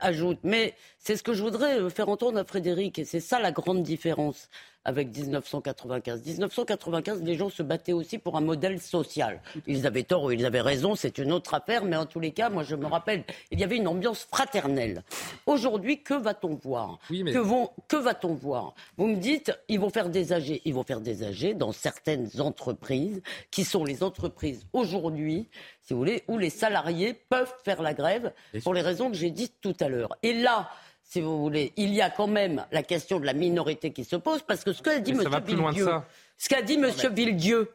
ajoute. Mais c'est ce que je voudrais faire entendre à Frédéric, et c'est ça la grande différence avec 1995. 1995, les gens se battaient aussi pour un modèle social. Ils avaient tort ou ils avaient raison, c'est une autre affaire, mais en tous les cas, moi je me rappelle, il y avait une ambiance fraternelle. Aujourd'hui, que va-t-on voir? Mais- Que, vont, que va-t-on voir? Vous me dites, ils vont faire des AG. Ils vont faire des AG dans certaines entreprises, qui sont les entreprises aujourd'hui, si vous voulez, où les salariés peuvent faire la grève pour les raisons que j'ai dites tout à l'heure. Et là, si vous voulez, il y a quand même la question de la minorité qui se pose, parce que ce qu'a dit M. Villedieu, ça. ce qu'a dit M. Villedieu,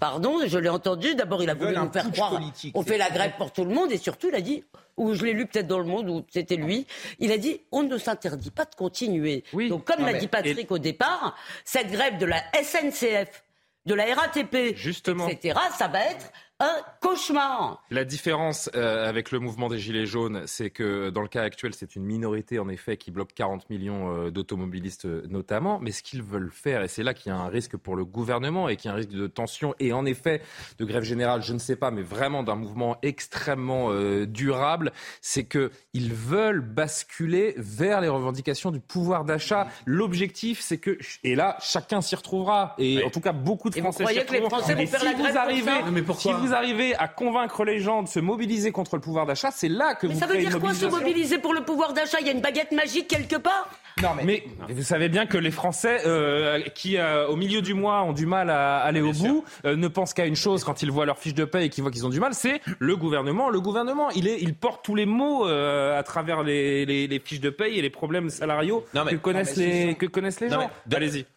pardon, je l'ai entendu, d'abord il a voulu nous faire croire, politique, on fait la grève pour tout le monde, et surtout il a dit, ou je l'ai lu peut-être dans le monde, ou c'était lui, il a dit, on ne s'interdit pas de continuer. Donc comme l'a dit Patrick au départ, cette grève de la SNCF, de la RATP, Justement. etc., ça va être un cauchemar. La différence euh, avec le mouvement des Gilets jaunes, c'est que dans le cas actuel, c'est une minorité en effet qui bloque 40 millions euh, d'automobilistes euh, notamment. Mais ce qu'ils veulent faire, et c'est là qu'il y a un risque pour le gouvernement et qu'il y a un risque de tension et en effet de grève générale, je ne sais pas, mais vraiment d'un mouvement extrêmement euh, durable, c'est qu'ils veulent basculer vers les revendications du pouvoir d'achat. L'objectif, c'est que, et là, chacun s'y retrouvera. Et en tout cas, beaucoup de Et vous Français croyez s'y que les retrouveront. Français vont faire si la vous grève pour arrivez, ça? Mais pourquoi? Si vous arrivez à convaincre les gens de se mobiliser contre le pouvoir d'achat, c'est là que Mais vous ça veut dire une quoi se mobiliser pour le pouvoir d'achat? Il y a une baguette magique quelque part? Non, mais... vous savez bien que les Français euh, qui, euh, au milieu du mois, ont du mal à aller au bout, euh, ne pensent qu'à une chose quand ils voient leur fiche de paie et qu'ils voient qu'ils ont du mal, c'est le gouvernement. Le gouvernement, il, est, il porte tous les mots euh, à travers les, les, les fiches de paie et les problèmes salariaux que, connaissent Non, mais les, que connaissent les gens.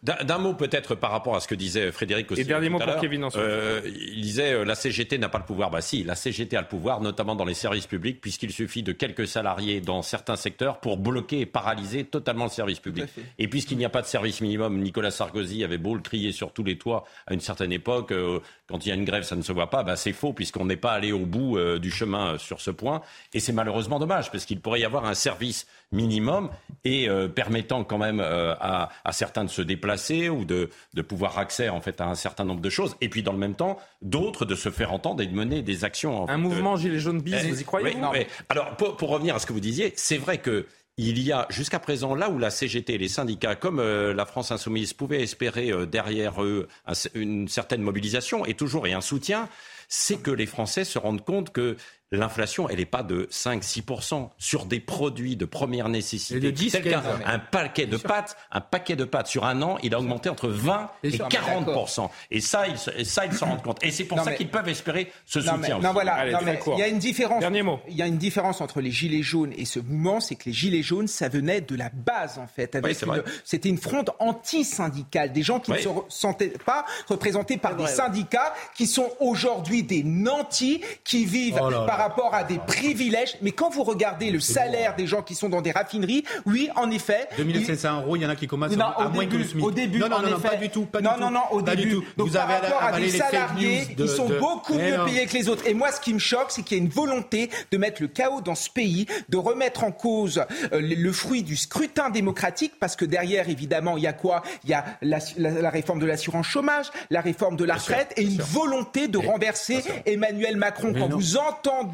d'un- mot peut-être par rapport à ce que disait Frédéric aussi. Et dernier tout mot pour. Kevin ensuite. Euh, il disait euh, la CGT n'a pas le pouvoir. Bah si, la CGT a le pouvoir, notamment dans les services publics, puisqu'il suffit de quelques salariés dans certains secteurs pour bloquer et paralyser totalement le service public. Et puisqu'il n'y a pas de service minimum, Nicolas Sarkozy avait beau le crier sur tous les toits à une certaine époque, euh, quand il y a une grève, ça ne se voit pas, bah, c'est faux puisqu'on n'est pas allé au bout euh, du chemin euh, sur ce point. Et c'est malheureusement dommage parce qu'il pourrait y avoir un service minimum et euh, permettant quand même à, à certains de se déplacer ou de, de pouvoir accès en fait à un certain nombre de choses. Et puis dans le même temps, d'autres de se faire entendre et de mener des actions. en Un fait, mouvement gilet jaune bis, vous y croyez oui, oui. Alors, pour, pour revenir à ce que vous disiez, c'est vrai que il y a jusqu'à présent là où la CGT, les syndicats, comme euh, la France insoumise, pouvaient espérer euh, derrière eux un- une certaine mobilisation et toujours et un soutien, c'est que les Français se rendent compte que l'inflation, elle n'est pas de 5-6% sur des produits de première nécessité. Et de 10, Tel qu'un 15, un paquet de pâtes, un paquet de pâtes sur un an, il a augmenté entre 20 et sûr. 40%. Et ça, ils, ça, ils s'en rendent compte. Et c'est pour Non, ça mais- qu'ils peuvent espérer ce Non, mais, soutien. non, voilà, non, mais il y a une différence. Dernier mot. Il y a une différence entre les gilets jaunes et ce mouvement, c'est que les gilets jaunes, ça venait de la base en fait. Oui, une-. C'était une fronde anti-syndicale, des gens qui Oui. ne se sentaient pas représentés par des vrai, ouais. syndicats qui sont aujourd'hui des nantis, qui vivent Oh là là. par rapport à des privilèges. Mais quand vous regardez le salaire des gens qui sont dans des raffineries, oui, en effet. 2500 euros, il y en a qui commencent Non, à au moins début, que le SMIC. au début, non, non, pas du tout. Pas non, du non, non, au pas début. Du tout. Donc, vous par avez rapport à des salariés de- sont de- beaucoup Eh mieux payés que les autres. Et moi, ce qui me choque, c'est qu'il y a une volonté de mettre le chaos dans ce pays, de remettre en cause euh, le, le fruit du scrutin démocratique, parce que derrière, évidemment, il y a quoi? Il y a la, la- la réforme de l'assurance chômage, la réforme de la retraite et une volonté de renverser Emmanuel Macron. Mais Quand non. vous entendez,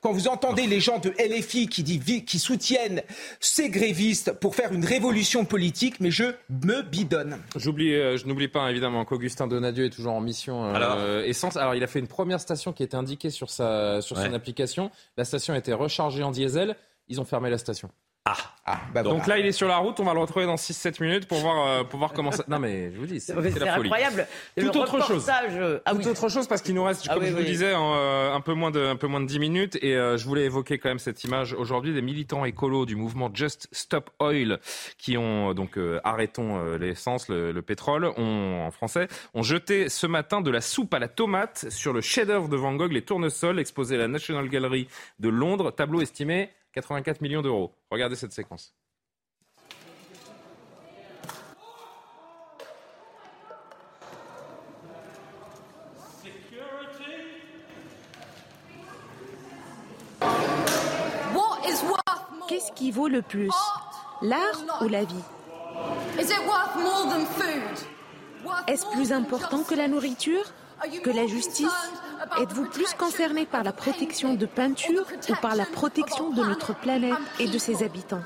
quand vous entendez les gens de LFI qui, dit, qui soutiennent ces grévistes pour faire une révolution politique, mais je me bidonne. J'oublie, euh, je n'oublie pas évidemment qu'Augustin Donadieu est toujours en mission euh, Alors essence. Alors il a fait une première station qui était indiquée sur sa sur son application. La station était rechargée en diesel. Ils ont fermé la station. Ah, bah Donc voilà. là, il est sur la route. On va le retrouver dans 6-7 minutes pour voir, euh, pour voir comment ça. Non, mais je vous dis, c'est incroyable. Tout le autre chose. euh, Ah Tout oui. autre chose parce qu'il nous reste, Ah comme oui, je vous oui. disais, en, euh, un peu moins de un peu moins de 10 minutes et euh, je voulais évoquer quand même cette image aujourd'hui des militants écolos du mouvement Just Stop Oil qui ont euh, donc euh, arrêtons euh, l'essence, le, le pétrole, ont, en français, ont jeté ce matin de la soupe à la tomate sur le chef-d'œuvre de Van Gogh, les tournesols exposés à la National Gallery de Londres, tableau estimé 84 millions d'euros. Regardez cette séquence. Qu'est-ce qui vaut le plus L'art ou la vie? Est-ce plus important que la nourriture Que la justice? Êtes-vous plus concerné par la protection de peinture ou par la protection de notre planète et de ses habitants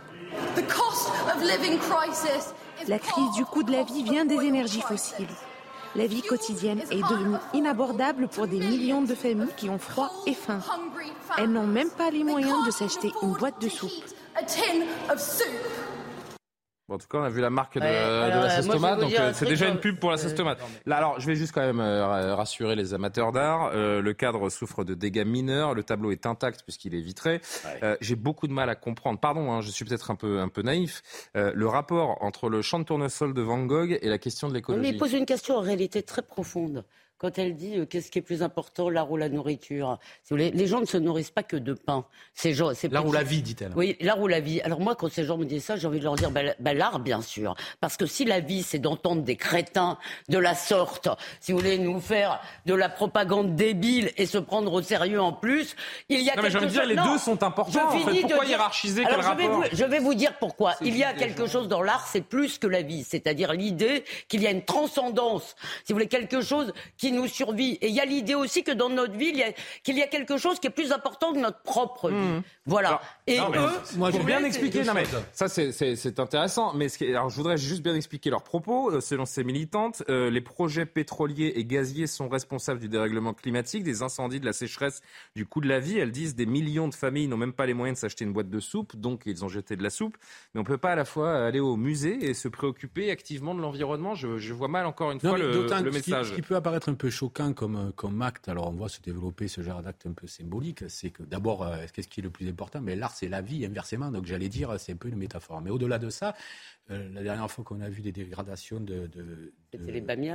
La crise du coût de la vie vient des énergies fossiles. La vie quotidienne est devenue inabordable pour des millions de familles qui ont froid et faim. Elles n'ont même pas les moyens de s'acheter une boîte de soupe. Bon, en tout cas, on a vu la marque de, Ouais, de la sauce tomate, donc euh, c'est déjà une pub pour la sauce tomate. Là, alors, je vais juste quand même euh, ra- rassurer les amateurs d'art. Euh, le cadre souffre de dégâts mineurs. Le tableau est intact puisqu'il est vitré. Euh, J'ai beaucoup de mal à comprendre. Pardon, hein, je suis peut-être un peu un peu naïf. euh, le rapport entre le champ de tournesol de Van Gogh et la question de Mais l'écologie. il pose une question en réalité très profonde. Quand elle dit euh, qu'est-ce qui est plus important, l'art ou la nourriture? Si vous voulez, Les gens ne se nourrissent pas que de pain. C'est L'art ou la vie, dit-elle. Oui, l'art ou la vie. Alors moi, quand ces gens me disent ça, j'ai envie de leur dire, ben, ben, l'art, bien sûr. Parce que si la vie, c'est d'entendre des crétins de la sorte, si vous voulez nous faire de la propagande débile et se prendre au sérieux en plus, il y a Non, mais quelque envie de dire, chose... les Non, deux sont importants, je en fait. Pourquoi dire- hiérarchiser Alors, Quel je vais, vous, je vais vous dire pourquoi. Il y a quelque chose dans l'art, c'est plus que la vie. C'est-à-dire l'idée qu'il y a une transcendance, si vous voulez, quelque chose qui nous survit. Et il y a l'idée aussi que dans notre vie, il y a- qu'il y a quelque chose qui est plus important que notre propre vie. Voilà. Et Non, eux, moi, pour faut bien expliquer. Non, mais ça, c'est- intéressant. Mais ce qui est- alors, je voudrais juste bien expliquer leurs propos. Euh, Selon ces militantes, euh, les projets pétroliers et gaziers sont responsables du dérèglement climatique, des incendies, de la sécheresse, du coût de la vie. Elles disent des millions de familles n'ont même pas les moyens de s'acheter une boîte de soupe, donc ils ont jeté de la soupe. Mais on peut pas à la fois aller au musée et se préoccuper activement de l'environnement. Je, je vois mal encore une Non, fois le, le que ce qui- message. Ce qui peut apparaître un peu choquant comme, comme acte, alors on voit se développer ce genre d'acte un peu symbolique, c'est que d'abord, euh, qu'est-ce qui est le plus important? Mais l'art, c'est la vie, inversement. Donc j'allais dire, c'est un peu une métaphore. Mais au-delà de ça, la dernière fois qu'on a vu des dégradations de, de-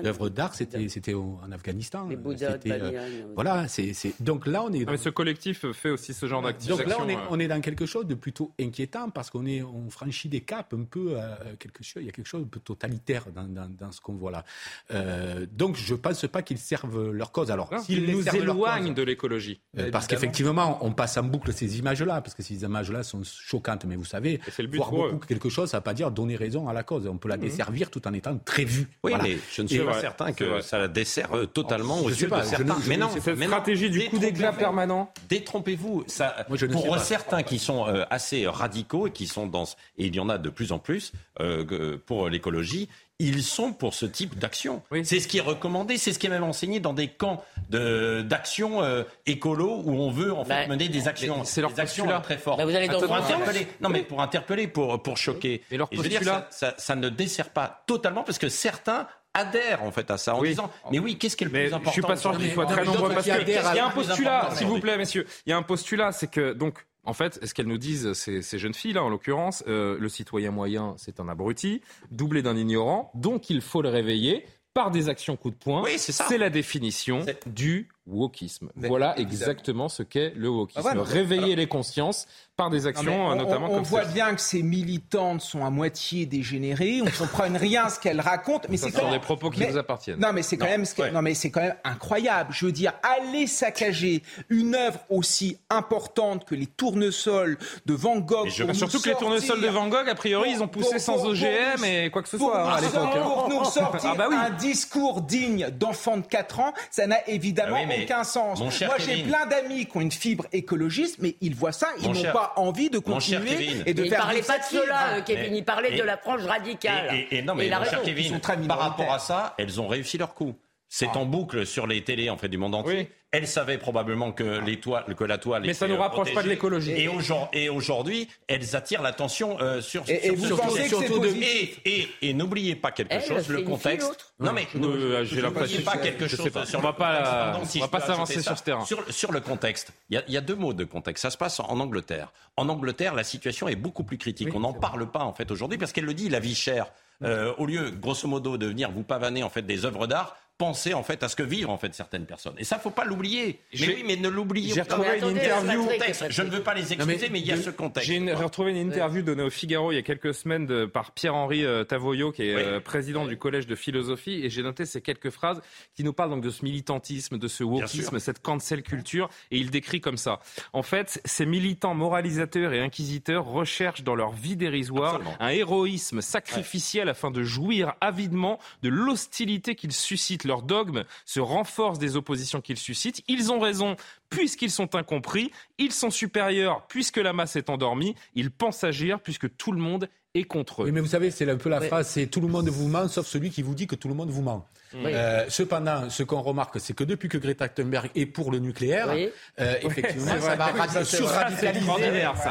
d'œuvres d'art, c'était en Afghanistan. Les Bouddhas de euh, Bamiyan. Voilà, c'est donc là on est. Mais ce collectif fait aussi ce genre d'activité. Donc là, on est, on est dans quelque chose de plutôt inquiétant parce qu'on est, on franchit des caps un peu, euh, quelque chose, il y a quelque chose de peu totalitaire dans, dans, dans ce qu'on voit là. Euh, donc je pense pas qu'ils servent leur cause. Alors, s'ils nous servent leur éloigne cause- de l'écologie. euh, parce qu'effectivement, on passe en boucle ces images-là, parce que ces images-là sont choquantes. Mais vous savez, voir pour beaucoup quelque chose, ça ne veut pas dire donner raison à la cause. On peut la Mhm. desservir tout en étant très vu. Oui, Voilà. mais je ne suis Et- pas certain que ça la dessert euh, totalement Je aux yeux pas, de certains. mais non, c'est cette mais non, stratégie du coup d'éclat détrompez-vous. permanent. Détrompez-vous. Ça, Moi, je ne sais pour certains qui sont euh, assez radicaux et qui sont dans, ce- et il y en a de plus en plus euh, pour l'écologie, ils sont pour ce type d'action. C'est ce qui est recommandé, c'est ce qui est même enseigné dans des camps de- d'action euh, écolo où on veut en fait Bah, mener des actions, c'est leur des actions postulat. euh, très fortes. Bah, vous allez dans pour interpeller, non mais pour interpeller, pour pour choquer. Et leur je veux dire, postulat ça, ça- ça ne dessert pas totalement parce que certains adhèrent en fait à ça en Oui. disant mais oui qu'est-ce qui est le Mais plus important je suis pas sûr qu'il soit Non, très mais nombreux parce qui que adhèrent il y a un plus postulat, important s'il vous plaît, messieurs? Il y a un postulat, c'est que donc. En fait, ce qu'elles nous disent, ces, ces jeunes filles là, en l'occurrence, euh, le citoyen moyen, c'est un abruti, doublé d'un ignorant, donc il faut le réveiller par des actions coup de poing. Oui, c'est ça. C'est la définition du wokisme. Mais voilà évidemment. exactement ce qu'est le wokisme. Ah, voilà. Réveiller les consciences par des actions, on, euh, notamment on- on comme voit bien que ces militantes sont à moitié dégénérées, on ne comprend rien ce qu'elles racontent, mais Ça c'est sont quand des propos qui mais- vous appartiennent. Non, mais c'est quand même, ce que- ouais. non, mais c'est quand même incroyable. Je veux dire, aller saccager une œuvre aussi importante que les tournesols de Van Gogh. Je- nous Surtout que les tournesols de Van Gogh, a priori, ils ont poussé pour- sans pour- OGM pour- et quoi que ce pour, soit hein, à nous- l'époque. hein. pour nous sortir Ah bah oui. un discours digne d'enfant de 4 ans, ça n'a évidemment Ah oui, mais aucun sens. mon cher Moi, j'ai plein d'amis qui ont une fibre écologiste, mais ils voient ça, ils n'ont pas envie de continuer et de Mais il faire parlait vivre pas de cela, euh, Kevin. Mais- il parlait et- de la frange radicale. Et, et- et non, mais il mon cher raison. Ils sont Kevin, très par rapport à ça, elles ont réussi leur coup. C'est en boucle sur les télés en fait du monde entier. Oui. Elles savaient probablement que, les toiles, que la toile Mais ça était, nous euh, rapproche pas de l'écologie. Et, aujourd- et aujourd'hui, elles attirent l'attention euh, sur, Et- sur et vous ce pensez que c'est positif Et, et- et n'oubliez pas quelque Elle, chose, le contexte. non mais Euh, j'ai l'impression n'oubliez pas que- quelque je chose. sais pas. sur On va le pas contexte. la- Pardon, si on va pas s'avancer sur ce terrain. Sur, sur le contexte, il y, a, il y a deux mots de contexte. Ça se passe en Angleterre. En Angleterre, la situation est beaucoup plus critique. On n'en parle pas en fait aujourd'hui parce qu'elle le dit, la vie chère. Euh, au lieu, grosso modo, de venir vous pavaner en fait des œuvres d'art, pensez en fait à ce que vivent en fait certaines personnes. Et ça, faut pas l'oublier. Mais J'ai- oui, mais ne l'oubliez j'ai pas. retrouvé Mais une interview- ce contexte, Je ne veux pas les excuser, mais, il y a ce contexte. J'ai retrouvé une interview donnée au Figaro il y a quelques semaines de- par Pierre-Henri euh, Tavoyot, qui est Oui. euh, président du Collège de philosophie, et j'ai noté ces quelques phrases qui nous parlent donc de ce militantisme, de ce wokisme, cette cancel culture, et il décrit comme ça. En fait, ces militants moralisateurs et inquisiteurs recherchent dans leur vie dérisoire Absolument. un héroïsme sacrificiel afin de jouir avidement de l'hostilité qu'ils suscitent. Leur dogme se renforce des oppositions qu'ils suscitent. Ils ont raison puisqu'ils sont incompris. Ils sont supérieurs puisque la masse est endormie. Ils pensent agir puisque tout le monde est contre eux. Oui, mais vous savez, c'est un peu la phrase, c'est tout le monde vous ment, sauf celui qui vous dit que tout le monde vous ment. Oui. Euh, cependant, ce qu'on remarque, c'est que depuis que Greta Thunberg est pour le nucléaire, Oui. euh, effectivement, ça va ça, surradicaliser,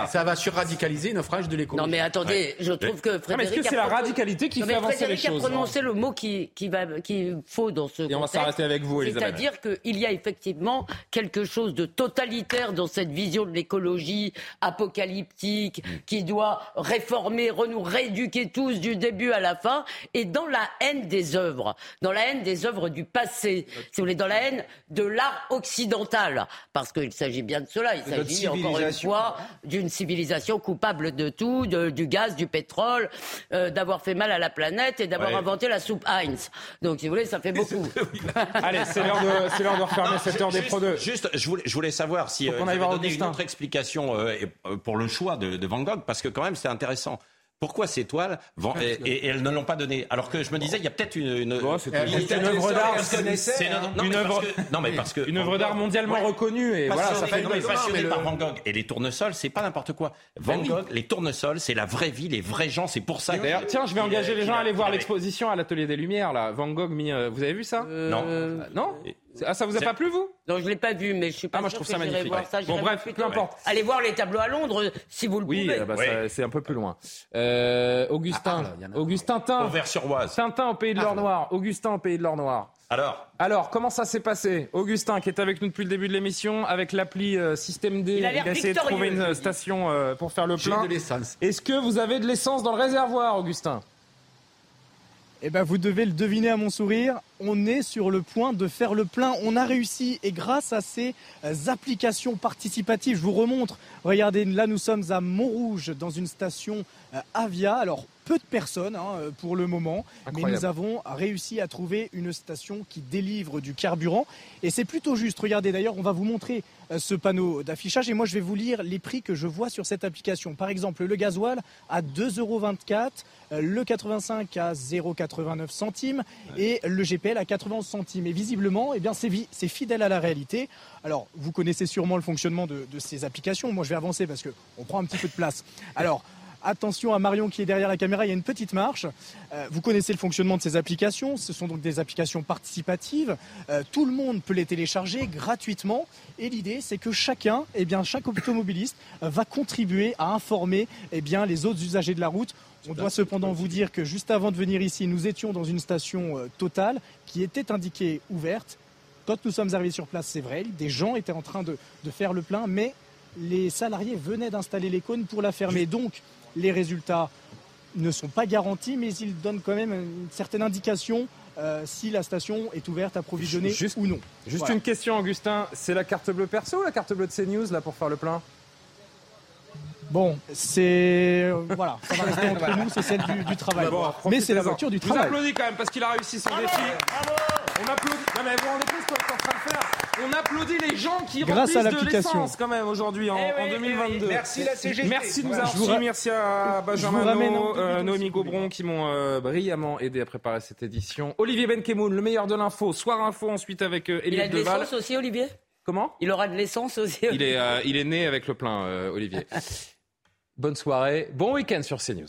ça. va une frange de l'écologie. Non mais attendez, je trouve que Ah, mais Frédéric. est-ce que c'est la radicalité qui Non, fait avancer les Frédéric choses a prononcé le mot qui, qui va, qui faut dans ce Et on va s'arrêter avec vous, Elisabeth. C'est-à-dire qu'il y a effectivement quelque chose de totalitaire dans cette vision de l'écologie apocalyptique Mm. qui doit réformer, nous rééduquer tous du début à la fin et dans la haine des œuvres, dans la haine des œuvres du passé, si vous voulez, dans la haine de l'art occidental. Parce qu'il s'agit bien de cela. Il s'agit encore une fois d'une civilisation coupable de tout, de- du gaz, du pétrole, euh, d'avoir fait mal à la planète et d'avoir Ouais. inventé la soupe Heinz. Donc, si vous voulez, ça fait beaucoup. Allez, c'est l'heure de, c'est l'heure de refermer cette heure des Juste- Pro 2. Juste, je voulais, je voulais savoir si euh, vous avez donné une autre explication euh, euh, pour le choix de, de Van Gogh, parce que quand même c'est intéressant. Pourquoi ces toiles vont- et, et- et elles ne l'ont pas donné? Alors que je me disais, il y a peut-être une, une, Bon, c'est une- une- c'est une œuvre d'art. C'est une- parce œuvre- que- non, mais parce que Une Van œuvre d'art Gogh- mondialement Ouais. reconnue et voilà, ça fait non, mais une passionné mais le- par Van Gogh. Et les tournesols, c'est pas n'importe quoi. Van Ben oui. Gogh, les tournesols, c'est la vraie vie, les vrais gens. C'est pour ça. D'ailleurs, tiens, je vais engager les gens à aller voir l'exposition à l'Atelier des Lumières, là. Van Gogh mis. euh, vous avez vu ça? Non? Euh, Non? Ah, ça vous a pas plu, vous? Non, je l'ai pas vu, mais je suis pas Ah, moi, je sûre trouve que ça magnifique. voir ça. Bon, bref, peu importe. Allez voir les tableaux à Londres, si vous le Oui, pouvez. euh, bah, Oui. c'est un peu plus loin. Euh, Augustin, Ah. Augustin. Tintin au pays de l'or noir. Augustin au pays de l'or noir. Alors, Alors, comment ça s'est passé? Augustin, qui est avec nous depuis le début de l'émission, avec l'appli euh, Système D, Il a essayé de trouver une je euh, station euh, pour faire le J'ai plein. de l'essence. Est-ce que vous avez de l'essence dans le réservoir, Augustin? Eh ben, vous devez le deviner à mon sourire. On est sur le point de faire le plein. On a réussi et grâce à ces euh, applications participatives, je vous remontre. Regardez, là nous sommes à Montrouge dans une station euh, Avia. Alors peu de personnes hein, euh, pour le moment, Incroyable. mais nous avons réussi à trouver une station qui délivre du carburant et c'est plutôt juste. Regardez d'ailleurs, on va vous montrer ce panneau d'affichage et moi je vais vous lire les prix que je vois sur cette application. Par exemple, le gasoil à 2,24 euros, le 85 à 0,89 centimes et le À 91 centimes. Et visiblement, eh bien, c'est fidèle à la réalité. Alors, vous connaissez sûrement le fonctionnement de, de ces applications. Moi, je vais avancer parce qu'on prend un petit peu de place. Alors, Attention à Marion qui est derrière la caméra, il y a une petite marche. Euh, vous connaissez le fonctionnement de ces applications, ce sont donc des applications participatives. Euh, tout le monde peut les télécharger gratuitement et l'idée c'est que chacun, eh bien, chaque automobiliste va contribuer à informer eh bien, les autres usagers de la route. On doit cependant vous dire que juste avant de venir ici, nous étions dans une station euh, totale qui était indiquée ouverte. Quand nous sommes arrivés sur place, c'est vrai, des gens étaient en train de, de faire le plein, mais les salariés venaient d'installer les cônes pour la fermer. Donc, les résultats ne sont pas garantis, mais ils donnent quand même une certaine indication euh, si la station est ouverte, approvisionnée Juste- ou non. Juste Voilà. une question, Augustin. C'est la carte bleue perso ou la carte bleue de CNews là pour faire le plein? Bon, c'est. euh, Voilà, ça va rester entre nous, c'est celle du, du travail. Bon, mais c'est la voiture du Je vous travail. applaudis quand même parce qu'il a réussi son défi. On applaudit. Non mais vous vous rendez compte ce qu'on est en train de faire On applaudit les gens qui Grâce à remplissent de l'application. l'essence quand même aujourd'hui en, Eh en oui, 2022. eh oui. Merci la CGT. Merci de nous avoir Je vous reçus. ra- Merci à Benjamin vous ramène un euh, Noémie si vous Gaubron qui m'ont euh, brillamment aidé à préparer cette édition. Olivier Benkemoun, le meilleur de l'info. Soir info ensuite avec euh, Il a de Deval. l'essence aussi, Olivier? Comment? Il aura de l'essence aussi. Il est, euh, il est né avec le plein, euh, Olivier. Bonne soirée, bon week-end sur CNews.